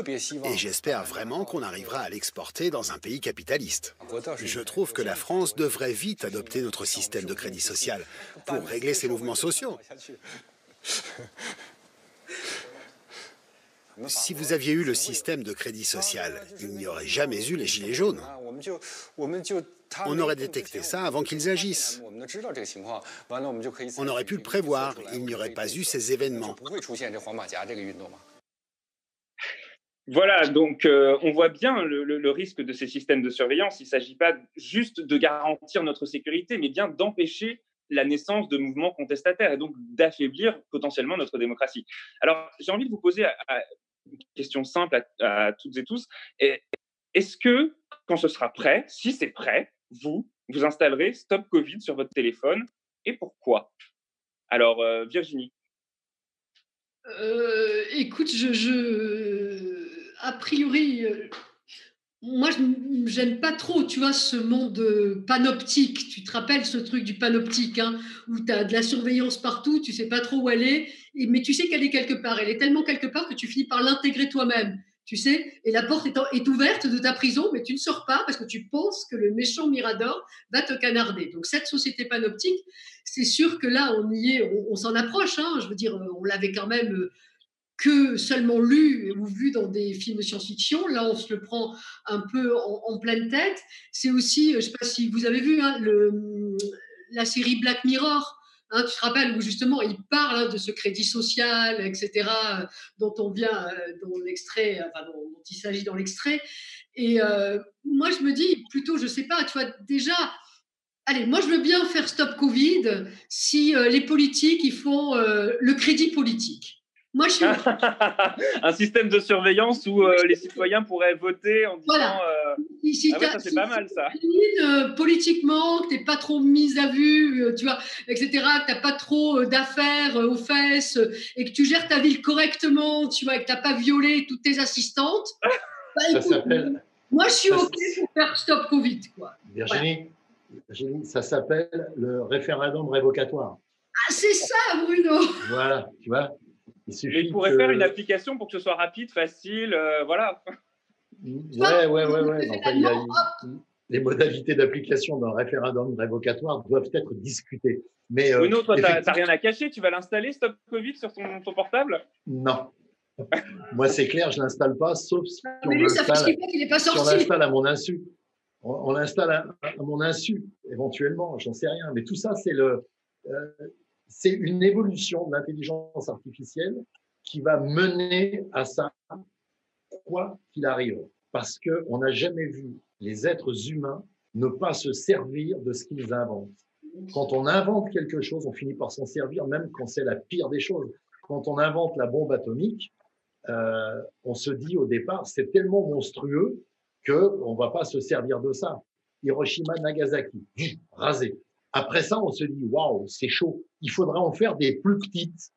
Et j'espère vraiment qu'on arrivera à l'exporter dans un pays capitaliste. Je trouve que la France devrait vite adopter notre système de crédit social pour régler ses mouvements sociaux. Si vous aviez eu le système de crédit social, il n'y aurait jamais eu les gilets jaunes. On aurait détecté ça avant qu'ils agissent. On aurait pu le prévoir, il n'y aurait pas eu ces événements. Voilà, donc euh, on voit bien le, risque de ces systèmes de surveillance. Il ne s'agit pas juste de garantir notre sécurité, mais bien d'empêcher la naissance de mouvements contestataires et donc d'affaiblir potentiellement notre démocratie. Alors, j'ai envie de vous poser question simple à, toutes et tous. Est-ce que, quand ce sera prêt, si c'est prêt, vous, vous installerez Stop Covid sur votre téléphone et pourquoi? Alors, euh, Virginie. Euh, écoute, je, a priori, euh, moi, je n'aime pas trop, tu vois, ce monde panoptique. Tu te rappelles ce truc du panoptique, hein, où tu as de la surveillance partout, tu sais pas trop où elle est, mais tu sais qu'elle est quelque part. Elle est tellement quelque part que tu finis par l'intégrer toi-même tu sais, et la porte est, ouverte de ta prison, mais tu ne sors pas parce que tu penses que le méchant Mirador va te canarder. Donc cette société panoptique, c'est sûr que là, on y est, on, s'en approche. Hein. je veux dire, on l'avait quand même euh, que seulement lu ou vu dans des films de science-fiction. Là, on se le prend un peu en, pleine tête. C'est aussi, je ne sais pas si vous avez vu hein, la série Black Mirror Hein, tu te rappelles où justement il parle hein, de ce crédit social, etc., euh, dont on vient, euh, dans l'extrait, enfin, dont, il s'agit dans l'extrait. Et euh, moi, je me dis plutôt, je sais pas, tu vois, déjà, allez, moi, je veux bien faire stop Covid si les politiques, ils font le crédit politique. Moi, je <laughs> un système de surveillance où euh, les citoyens pourraient voter en disant. Voilà. Euh, si, ah ça c'est pas mal ça. Euh, politiquement, que t'es pas trop mise à vue, tu vois, etc. Que t'as pas trop d'affaires aux fesses et que tu gères ta ville correctement, tu vois, et que t'as pas violé toutes tes assistantes. <laughs> Bah, ça moi, je suis ok pour faire stop Covid, quoi. Virginie, ça s'appelle le référendum révocatoire. Ah, c'est ça, Bruno. Voilà, tu vois. Il, pourrait faire une application pour que ce soit rapide, facile, euh, voilà. Ouais, ouais, ouais, ouais. les modalités d'application d'un référendum révocatoire doivent être discutées. Mais, euh, Bruno, toi, tu n'as rien à cacher, tu vas l'installer, Stop Covid, sur ton, ton portable? Non. Moi, c'est clair, je ne l'installe pas, sauf si on l'installe à mon insu. On, l'installe à, mon insu, éventuellement, j'en sais rien. Mais tout ça, c'est le. Euh, c'est une évolution de l'intelligence artificielle qui va mener à ça, quoi qu'il arrive. Parce qu'on n'a jamais vu les êtres humains ne pas se servir de ce qu'ils inventent. Quand on invente quelque chose, on finit par s'en servir, même quand c'est la pire des choses. Quand on invente la bombe atomique, euh, on se dit au départ, c'est tellement monstrueux qu'on ne va pas se servir de ça. Hiroshima, Nagasaki, rasé. Après ça, on se dit, waouh, c'est chaud. Il faudra en faire des plus petites.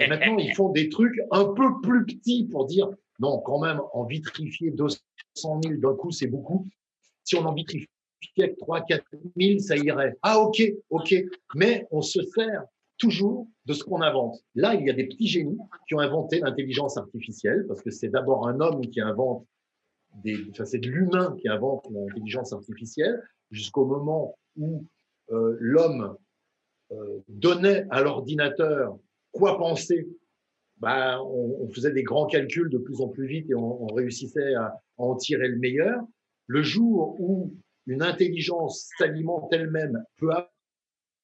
Et maintenant, ils font des trucs un peu plus petits pour dire, non, quand même, en vitrifier 200 000 d'un coup, c'est beaucoup. Si on en vitrifiait 3 4 000, ça irait. Ah, ok, ok. Mais on se sert toujours de ce qu'on invente. Là, il y a des petits génies qui ont inventé l'intelligence artificielle, parce que c'est d'abord un homme qui invente des, enfin, c'est de l'humain qui invente l'intelligence artificielle, jusqu'au moment où euh, l'homme euh, donnait à l'ordinateur quoi penser, bah, on, faisait des grands calculs de plus en plus vite et on, réussissait à, en tirer le meilleur. Le jour où une intelligence s'alimente elle-même peut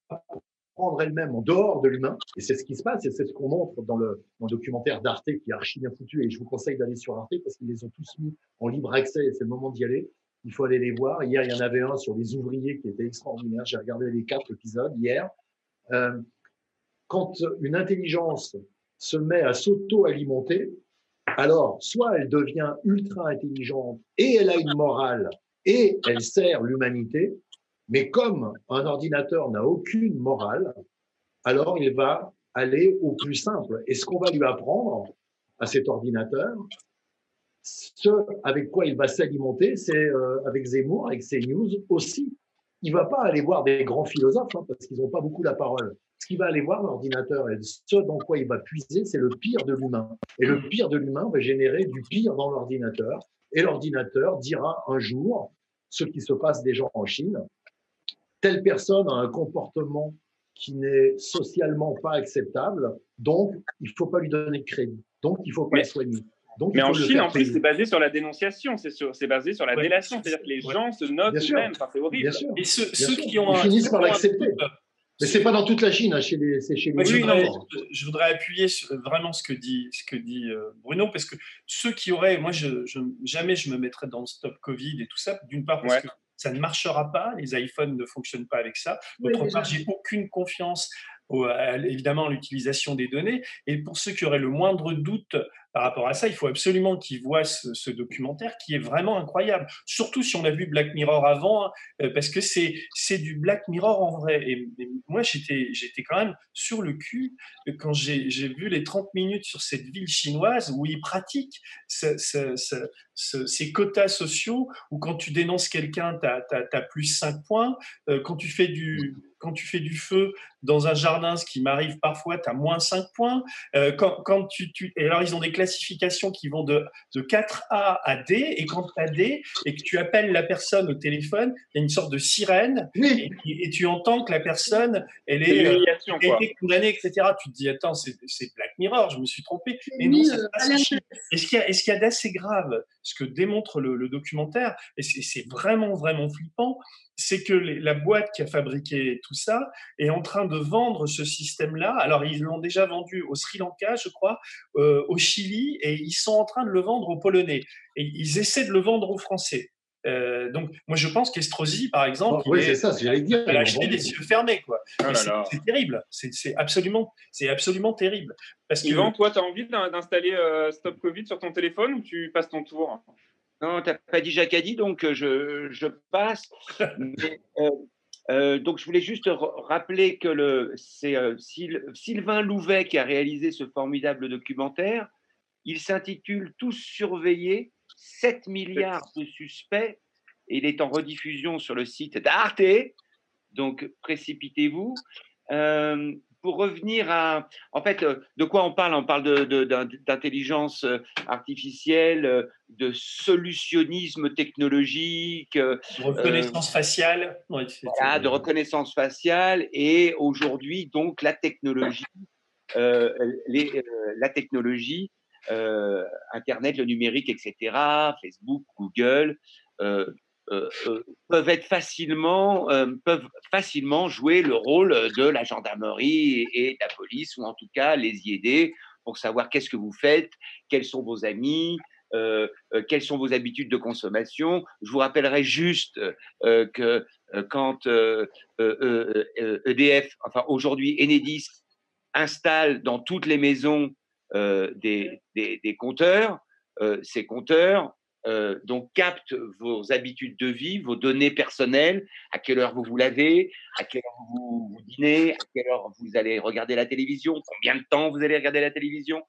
apprendre elle-même en dehors de l'humain, et c'est ce qui se passe, et c'est ce qu'on montre dans le, documentaire d'Arte qui est archi bien foutu, et je vous conseille d'aller sur Arte parce qu'ils les ont tous mis en libre accès, et c'est le moment d'y aller. Il faut aller les voir. Hier, il y en avait un sur les ouvriers qui était extraordinaire. J'ai regardé les quatre épisodes hier. Euh, quand une intelligence se met à s'auto-alimenter, alors soit elle devient ultra intelligente et elle a une morale et elle sert l'humanité, mais comme un ordinateur n'a aucune morale, alors il va aller au plus simple. Et ce qu'on va lui apprendre à cet ordinateur, ce avec quoi il va s'alimenter, c'est euh, avec Zemmour, avec CNews aussi. Il va pas aller voir des grands philosophes hein, parce qu'ils n'ont pas beaucoup la parole. Ce qu'il va aller voir, l'ordinateur, et ce dans quoi il va puiser, c'est le pire de l'humain. Et le pire de l'humain va générer du pire dans l'ordinateur. Et l'ordinateur dira un jour ce qui se passe déjà en Chine. Telle personne a un comportement qui n'est socialement pas acceptable, donc il ne faut pas lui donner de crédit. Donc il ne faut pas le soigner. Donc, mais en Chine, en plus, c'est basé sur la dénonciation, c'est basé sur la délation. C'est-à-dire que les gens se notent eux-mêmes. Enfin, c'est horrible. Et ceux, qui ont Ils finissent par l'accepter. Mais c'est pas dans toute la Chine, hein, chez les, c'est chez les. je, voudrais, je, voudrais, appuyer vraiment ce que dit, ce que dit euh, Bruno, parce que ceux qui auraient, moi, je, jamais je me mettrais dans le stop Covid et tout ça. D'une part parce que ça ne marchera pas, les iPhones ne fonctionnent pas avec ça. D'autre part, j'ai aucune confiance évidemment l'utilisation des données. Et pour ceux qui auraient le moindre doute par rapport à ça, il faut absolument qu'ils voient ce, documentaire qui est vraiment incroyable. Surtout si on a vu Black Mirror avant, hein, euh, parce que c'est c'est du Black Mirror en vrai. Et, moi, j'étais j'étais quand même sur le cul quand j'ai vu les 30 minutes sur cette ville chinoise où ils pratiquent ces quotas sociaux, où quand tu dénonces quelqu'un, tu as, plus 5 points. Euh, quand tu fais du quand tu fais du feu dans un jardin, ce qui m'arrive parfois, tu as moins 5 points. Euh, quand, quand tu, tu, et alors, ils ont des classifications qui vont de, de 4A à D, et quand tu as D, et que tu appelles la personne au téléphone, il y a une sorte de sirène, et, tu entends que la personne, elle est, euh, été condamnée, etc. Tu te dis, attends, c'est Black Mirror, je me suis trompé. Mais non, ça Est-ce qu'il y a, est qu a d'assez grave ce que démontre le, documentaire, et c'est vraiment, vraiment flippant, c'est que la boîte qui a fabriqué tout ça est en train de vendre ce système-là. Alors, ils l'ont déjà vendu au Sri Lanka, je crois, euh, au Chili, et ils sont en train de le vendre aux Polonais. Et ils essaient de le vendre aux Français. Euh, donc, moi, je pense qu'Estrosi, par exemple, oh, oui, c'est ça, j'allais dire. Elle a acheté des yeux fermés, quoi. Oh c'est terrible. C'est absolument, c'est absolument terrible. Parce Yvan, que... toi, tu as envie d'installer euh, Stop Covid sur ton téléphone ou tu passes ton tour? Non, tu n'as pas dit Jacadi, donc euh, je, je passe. <laughs> Euh, euh, donc, je voulais juste rappeler que c'est Sylvain Louvet qui a réalisé ce formidable documentaire. Il s'intitule Tous surveillés, 7 milliards de suspects. Et il est en rediffusion sur le site d'Arte. Donc, précipitez-vous pour revenir à, en fait, euh, de quoi on parle? On parle d'intelligence euh, artificielle, euh, de solutionnisme technologique, de reconnaissance faciale, de reconnaissance faciale, et aujourd'hui donc la technologie, les, la technologie, Internet, le numérique, etc., Facebook, Google. Euh, euh, peuvent être facilement euh, peuvent facilement jouer le rôle de la gendarmerie et, de la police ou en tout cas les y aider pour savoir qu'est-ce que vous faites, quels sont vos amis, quelles sont vos habitudes de consommation. Je vous rappellerai juste que quand EDF, e enfin aujourd'hui Enedis, installe dans toutes les maisons des, des, des, compteurs, ces compteurs euh, donc capte vos habitudes de vie, vos données personnelles, à quelle heure vous vous lavez, à quelle heure vous, dînez, à quelle heure vous allez regarder la télévision, combien de temps vous allez regarder la télévision.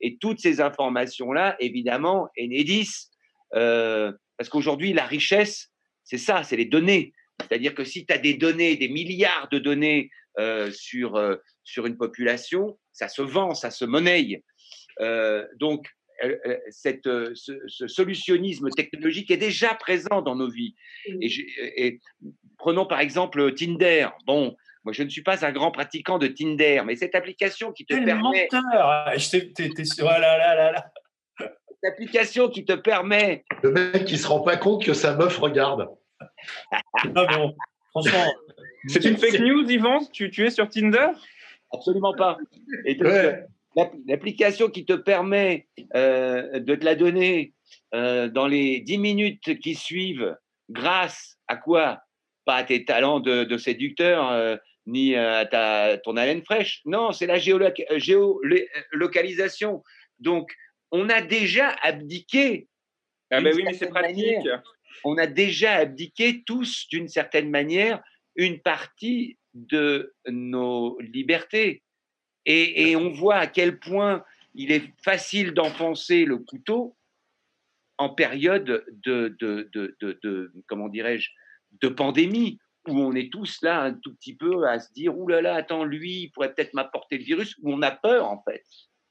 Et toutes ces informations-là, évidemment, Enedis, euh, parce qu'aujourd'hui, la richesse, c'est ça, c'est les données. C'est-à-dire que si tu as des données, des milliards de données euh, sur, euh, sur une population, ça se vend, ça se monnaie. donc, euh, euh, cette, euh, ce, solutionnisme technologique est déjà présent dans nos vies. Et, prenons par exemple Tinder. Bon, moi je ne suis pas un grand pratiquant de Tinder, mais cette application qui te permet. Menteur oh là, là, là, là. Cette application qui te permet. Le mec qui se rend pas compte que sa meuf regarde. non, franchement. C'est une fake news, Yvan tu, tu es sur Tinder Absolument pas. Et l'application qui te permet euh, de te la donner euh, dans les 10 minutes qui suivent grâce à quoi? Pas à tes talents de, séducteur, ni à ta, ton haleine fraîche. Non, c'est la géolocalisation. Donc, on a déjà abdiqué. Ah ben oui, mais c'est pratique. on a déjà abdiqué tous, d'une certaine manière, une partie de nos libertés. Et, on voit à quel point il est facile d'enfoncer le couteau en période de, de, de, comment dirais-je, de pandémie, où on est tous là un tout petit peu à se dire, ouh là là, attends, lui, il pourrait peut-être m'apporter le virus, où on a peur en fait.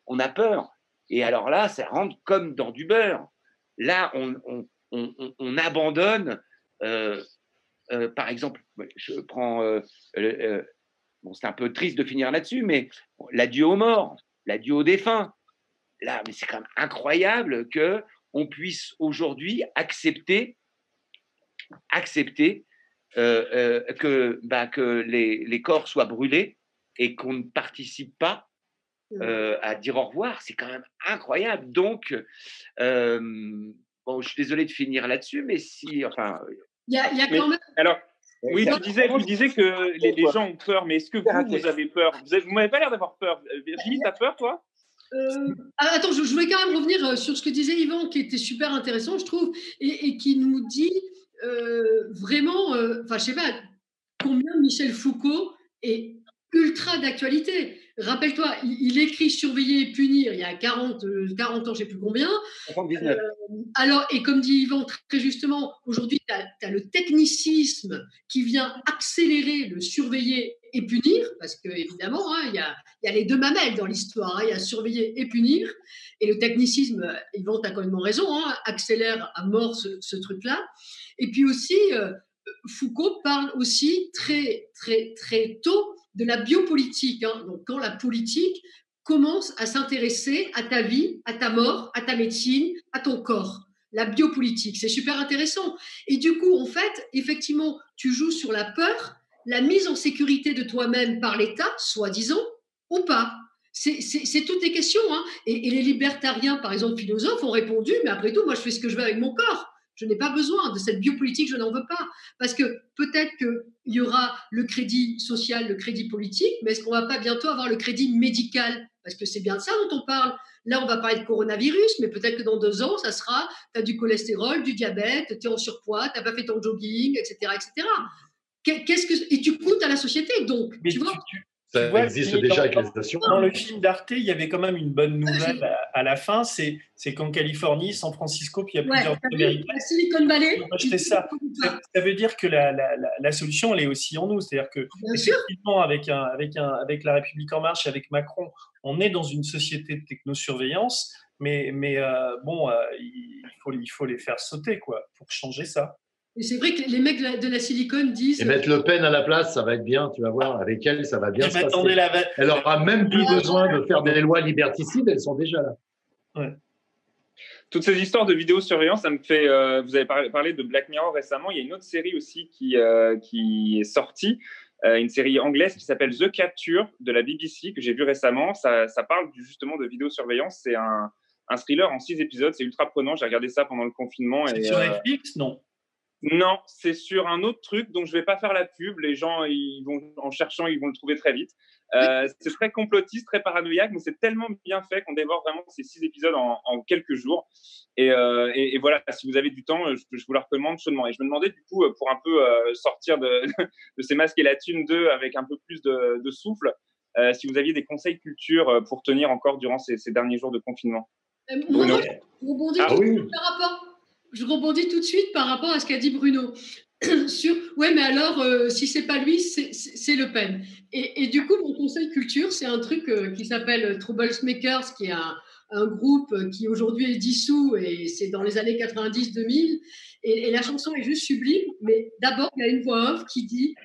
On a peur. Et alors là, ça rentre comme dans du beurre. Là, on, on abandonne, euh, euh, par exemple, je prends, euh, bon, c'est un peu triste de finir là-dessus, mais l'adieu aux morts, l'adieu aux défunts. Là, mais c'est quand même incroyable que on puisse aujourd'hui accepter, accepter que, bah, que les, les corps soient brûlés et qu'on ne participe pas euh, à dire au revoir. C'est quand même incroyable. Donc, euh, bon, je suis désolé de finir là-dessus, mais si, enfin. Il y a, y a quand même. Alors, oui, tu disais, tu disais que les, les, gens ont peur, mais est-ce que vous, vous avez peur? Vous m'avez pas l'air d'avoir peur. Virginie, t'as peur, toi? Euh, ah, attends, je, voulais quand même revenir sur ce que disait Yvan, qui était super intéressant, je trouve, et, et qui nous dit vraiment, enfin, je sais pas, combien Michel Foucault est ultra d'actualité. Rappelle-toi, il, écrit Surveiller et punir il y a 40, 40 euh, ans, je ne sais plus combien. Euh, alors, et comme dit Yvan très justement, aujourd'hui, tu as, le technicisme qui vient accélérer le surveiller et punir, parce que évidemment, hein, il y, a, y, a, les deux mamelles dans l'histoire, hein, il y a surveiller et punir, et le technicisme, Yvan, tu as quand même raison, hein, accélère à mort ce, truc-là. Et puis aussi, euh, Foucault parle aussi très, très, très tôt de la biopolitique. Hein. Donc, quand la politique commence à s'intéresser à ta vie, à ta mort, à ta médecine, à ton corps. La biopolitique, c'est super intéressant. Et du coup, en fait, effectivement, tu joues sur la peur, la mise en sécurité de toi-même par l'État, soi-disant, ou pas. C'est toutes les questions. Hein. Et, les libertariens, par exemple, philosophes, ont répondu, mais après tout, moi, je fais ce que je veux avec mon corps. Je n'ai pas besoin de cette biopolitique, je n'en veux pas. Parce que peut-être qu'il y aura le crédit social, le crédit politique, mais est-ce qu'on va pas bientôt avoir le crédit médical? Parce que c'est bien de ça dont on parle. Là, on va parler de coronavirus, mais peut-être que dans deux ans, ça sera, tu as du cholestérol, du diabète, tu es en surpoids, tu n'as pas fait ton jogging, etc. etc. Qu'est-ce que... Et tu coûtes à la société, donc. tu vois? Ça existe déjà avec les stations. Dans le film d'Arte, il y avait quand même une bonne nouvelle à, la fin. C'est, qu'en Californie, San Francisco, puis il y a plusieurs Américains. Silicon Valley. ça. ça. veut dire que la, la, la, solution, elle est aussi en nous. C'est-à-dire que, effectivement, avec, un, avec, un, avec la République En Marche, avec Macron, on est dans une société de technosurveillance. Mais, mais euh, bon, euh, il, faut, il faut les faire sauter quoi, pour changer ça. Et c'est vrai que les mecs de la, de Silicon disent. Et mettre Le Pen à la place, ça va être bien, tu vas voir. Avec elle, ça va bien se passer. La... Elle aura même plus besoin de faire des lois liberticides, elles sont déjà là. Ouais. Toutes ces histoires de vidéosurveillance, ça me fait. Euh, vous avez parlé, de Black Mirror récemment. Il y a une autre série aussi qui, euh, qui est sortie, euh, une série anglaise qui s'appelle The Capture de la BBC que j'ai vu récemment. Ça, ça parle justement de vidéosurveillance. C'est un, un, thriller en six épisodes. C'est ultra prenant. J'ai regardé ça pendant le confinement. C'est sur Netflix, non non, c'est sur un autre truc dont je vais pas faire la pub. Les gens, ils vont en cherchant, ils vont le trouver très vite. Euh, c'est très complotiste, très paranoïaque, mais c'est tellement bien fait qu'on dévore vraiment ces six épisodes en, quelques jours. Euh, et, voilà, si vous avez du temps, je, vous le recommande chaudement. Et je me demandais du coup, pour un peu euh, sortir de, <laughs> ces masques et la thune 2 avec un peu plus de, souffle, si vous aviez des conseils culture pour tenir encore durant ces, derniers jours de confinement. Bruno. ah, oui. par rapport je rebondis tout de suite par rapport à ce qu'a dit Bruno. <clears throat> sur ouais mais alors euh, si c'est pas lui c'est Le Pen. Et, du coup mon conseil culture c'est un truc euh, qui s'appelle Troublesmakers qui est un, groupe qui aujourd'hui est dissous et c'est dans les années 90-2000 et, la chanson est juste sublime mais d'abord il y a une voix off qui dit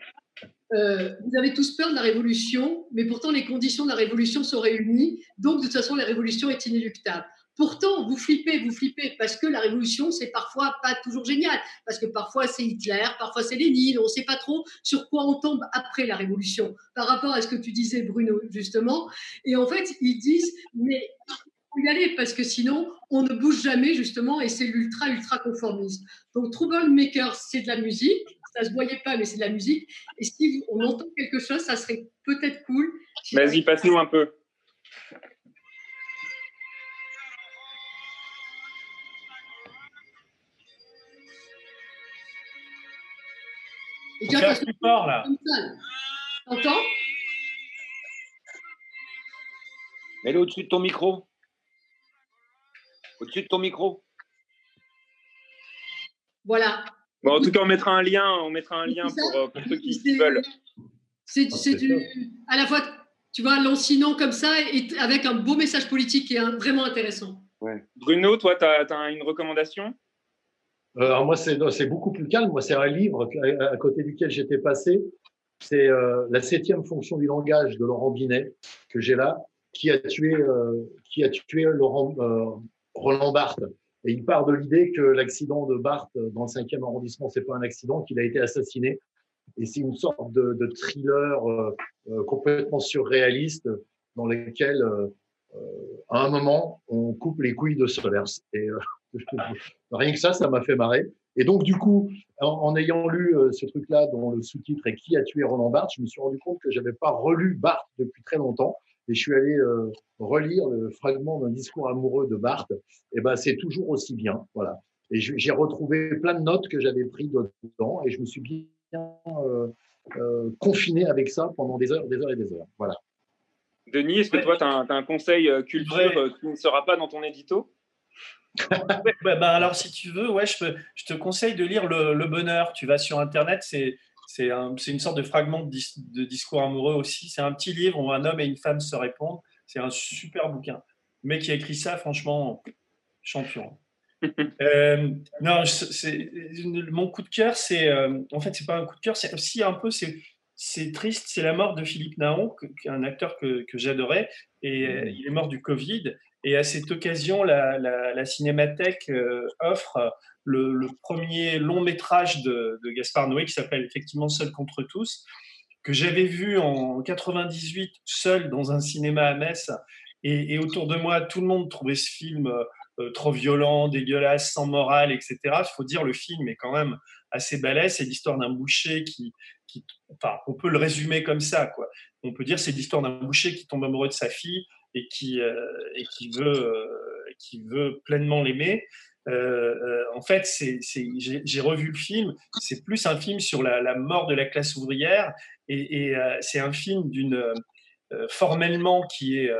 euh, vous avez tous peur de la révolution mais pourtant les conditions de la révolution sont réunies donc de toute façon la révolution est inéluctable Pourtant, vous flippez, vous flippez, parce que la révolution, c'est parfois pas toujours génial, parce que parfois c'est Hitler, parfois c'est Lénine, on ne sait pas trop sur quoi on tombe après la révolution, par rapport à ce que tu disais, Bruno, justement. Et en fait, ils disent, mais faut y aller parce que sinon, on ne bouge jamais, justement, et c'est l'ultra, ultra conformisme. Donc, Troublemaker, c'est de la musique. Ça se voyait pas, mais c'est de la musique. Et si on entend quelque chose, ça serait peut-être cool. Vas-y, passe-nous un peu. Et tu vois, plus fort, là. T'entends? Mets-le au-dessus de ton micro. Au-dessus de ton micro. Voilà. Bon, en tout cas, on mettra un lien, on mettra un lien pour, euh, pour ceux qui, veulent. C'est à la fois, tu vois, lancinant comme ça et avec un beau message politique qui est vraiment intéressant. Ouais. Bruno, toi, tu as, une recommandation? Alors moi, c'est beaucoup plus calme. Moi, c'est un livre à, côté duquel j'étais passé. C'est euh, La septième fonction du langage de Laurent Binet que j'ai là, qui a tué, euh, qui a tué Laurent, Roland Barthes. Et il part de l'idée que l'accident de Barthes dans le cinquième arrondissement, c'est pas un accident, qu'il a été assassiné. Et c'est une sorte de, de thriller complètement surréaliste dans lequel, à un moment, on coupe les couilles de Solers. Et Rien que ça, ça m'a fait marrer. Et donc, du coup, en, ayant lu euh, ce truc-là, dont le sous-titre est Qui a tué Roland Barthes, je me suis rendu compte que j'avais pas relu Barthes depuis très longtemps. Et je suis allé euh, relire le fragment d'un discours amoureux de Barthes. Et ben, c'est toujours aussi bien. Voilà. Et j'ai retrouvé plein de notes que j'avais prises dedans. Et je me suis bien euh, confiné avec ça pendant des heures, des heures et des heures. Voilà. Denis, est-ce que toi, tu as, un conseil culture qui ne sera pas dans ton édito? Bah, bah, alors, si tu veux, ouais, je, je te conseille de lire le, Bonheur. Tu vas sur Internet, c'est c'est un, une sorte de fragment de, discours amoureux aussi. C'est un petit livre où un homme et une femme se répondent. C'est un super bouquin. Le mec qui a écrit ça, franchement, champion. <laughs> euh, non, c'est mon coup de cœur, c'est euh, en fait, c'est pas un coup de cœur, c'est aussi un peu, c'est triste, c'est la mort de Philippe Naon, un acteur que, que j'adorais, et euh, il est mort du Covid. Et à cette occasion, la, Cinémathèque euh, offre le, premier long métrage de, Gaspard Noé qui s'appelle effectivement Seul contre tous, que j'avais vu en 98 seul dans un cinéma à Metz. Et, autour de moi, tout le monde trouvait ce film euh, trop violent, dégueulasse, sans morale, etc. Il faut dire, le film est quand même assez balèze. C'est l'histoire d'un boucher qui, enfin, on peut le résumer comme ça, quoi. On peut dire c'est l'histoire d'un boucher qui tombe amoureux de sa fille et qui, euh, et qui, veut, euh, qui veut pleinement l'aimer. Euh, en fait, j'ai, revu le film. C'est plus un film sur la, mort de la classe ouvrière, et, et c'est un film d'une formellement qui est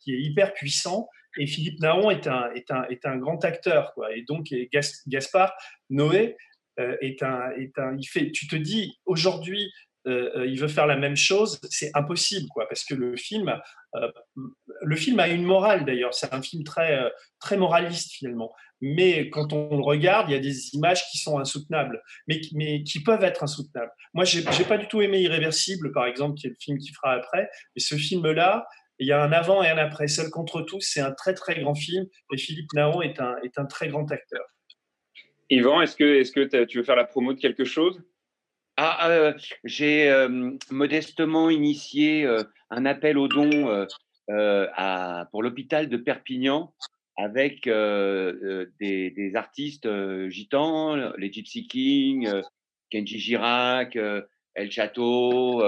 qui est hyper puissant. Et Philippe Naon est un est un est un grand acteur, quoi. Et donc Gaspard Noé est un est un. Il fait. Tu te dis aujourd'hui euh, euh, il veut faire la même chose, c'est impossible, quoi, parce que le film, euh, le film a une morale d'ailleurs. C'est un film très très moraliste finalement. Mais quand on le regarde, il y a des images qui sont insoutenables, mais, mais qui peuvent être insoutenables. Moi, j'ai pas du tout aimé Irréversible, par exemple, qui est le film qui fera après. Mais ce film-là, il y a un avant et un après. Seul contre tous, c'est un très très grand film. Et Philippe Naon est un, est un très grand acteur. Yvan, est-ce que, tu veux faire la promo de quelque chose? Ah, euh, j'ai euh, modestement initié euh, un appel aux dons pour l'hôpital de Perpignan avec des, des, artistes gitans, les Gypsy Kings, Kenji Girac, El Chateau.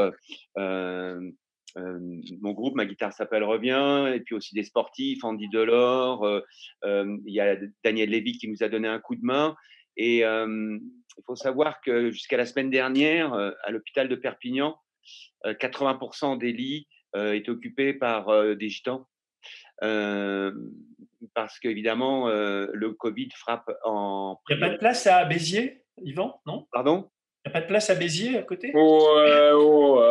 Mon groupe, ma guitare s'appelle Revient, et puis aussi des sportifs, Andy Delors, il y a Daniel Lévy qui nous a donné un coup de main. Et il faut savoir que jusqu'à la semaine dernière, à l'hôpital de Perpignan, 80% des lits étaient occupés par des gitans. parce qu'évidemment, le Covid frappe en. Il n'y a pas de place à Béziers, Yvan, non? Pardon? Il n'y a pas de place à Béziers à côté? Ouais, oh,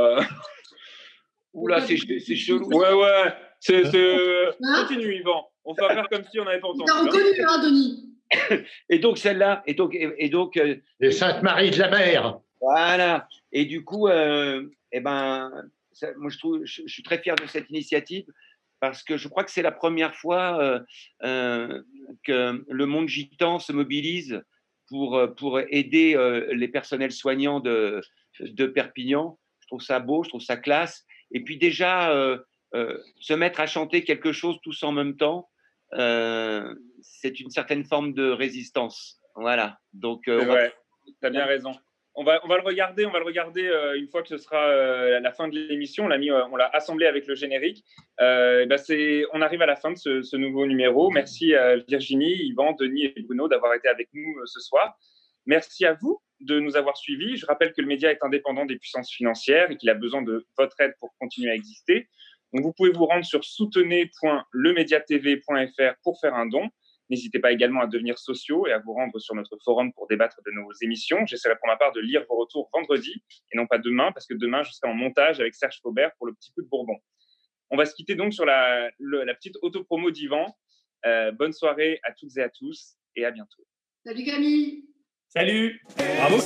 Oula, c'est chelou. Ouais, ouais. C'est, hein Continue, Yvan. On va faire comme si on n'avait pas entendu. Tu as reconnu, hein, Denis <coughs> et donc celle-là, et donc, et, donc euh, les Sainte Marie de la Mer. Voilà. Et du coup, euh, eh ben, moi je trouve, je, suis très fier de cette initiative parce que je crois que c'est la première fois euh, euh que le monde gitan se mobilise pour pour aider les personnels soignants de de Perpignan. Je trouve ça beau, je trouve ça classe. Et puis déjà se mettre à chanter quelque chose tous en même temps c'est une certaine forme de résistance. Voilà. Donc, tu as bien raison. On va, on va le regarder, on va le regarder une fois que ce sera la fin de l'émission. On l'a mis, on l'a assemblé avec le générique. Bah, c'est, on arrive à la fin de ce, ce nouveau numéro. Merci à Virginie, Yvan, Denis et Bruno d'avoir été avec nous ce soir. Merci à vous de nous avoir suivis. Je rappelle que le média est indépendant des puissances financières et qu'il a besoin de votre aide pour continuer à exister. Vous pouvez vous rendre sur soutenez.lemediatv.fr pour faire un don. N'hésitez pas également à devenir sociaux et à vous rendre sur notre forum pour débattre de nos émissions. J'essaierai pour ma part de lire vos retours vendredi et non pas demain, parce que demain, je serai en montage avec Serge Faubert pour le petit coup de Bourbon. On va se quitter donc sur la, la petite autopromo d'Ivan. Euh, bonne soirée à toutes et à tous et à bientôt. Salut Camille Salut. Bravo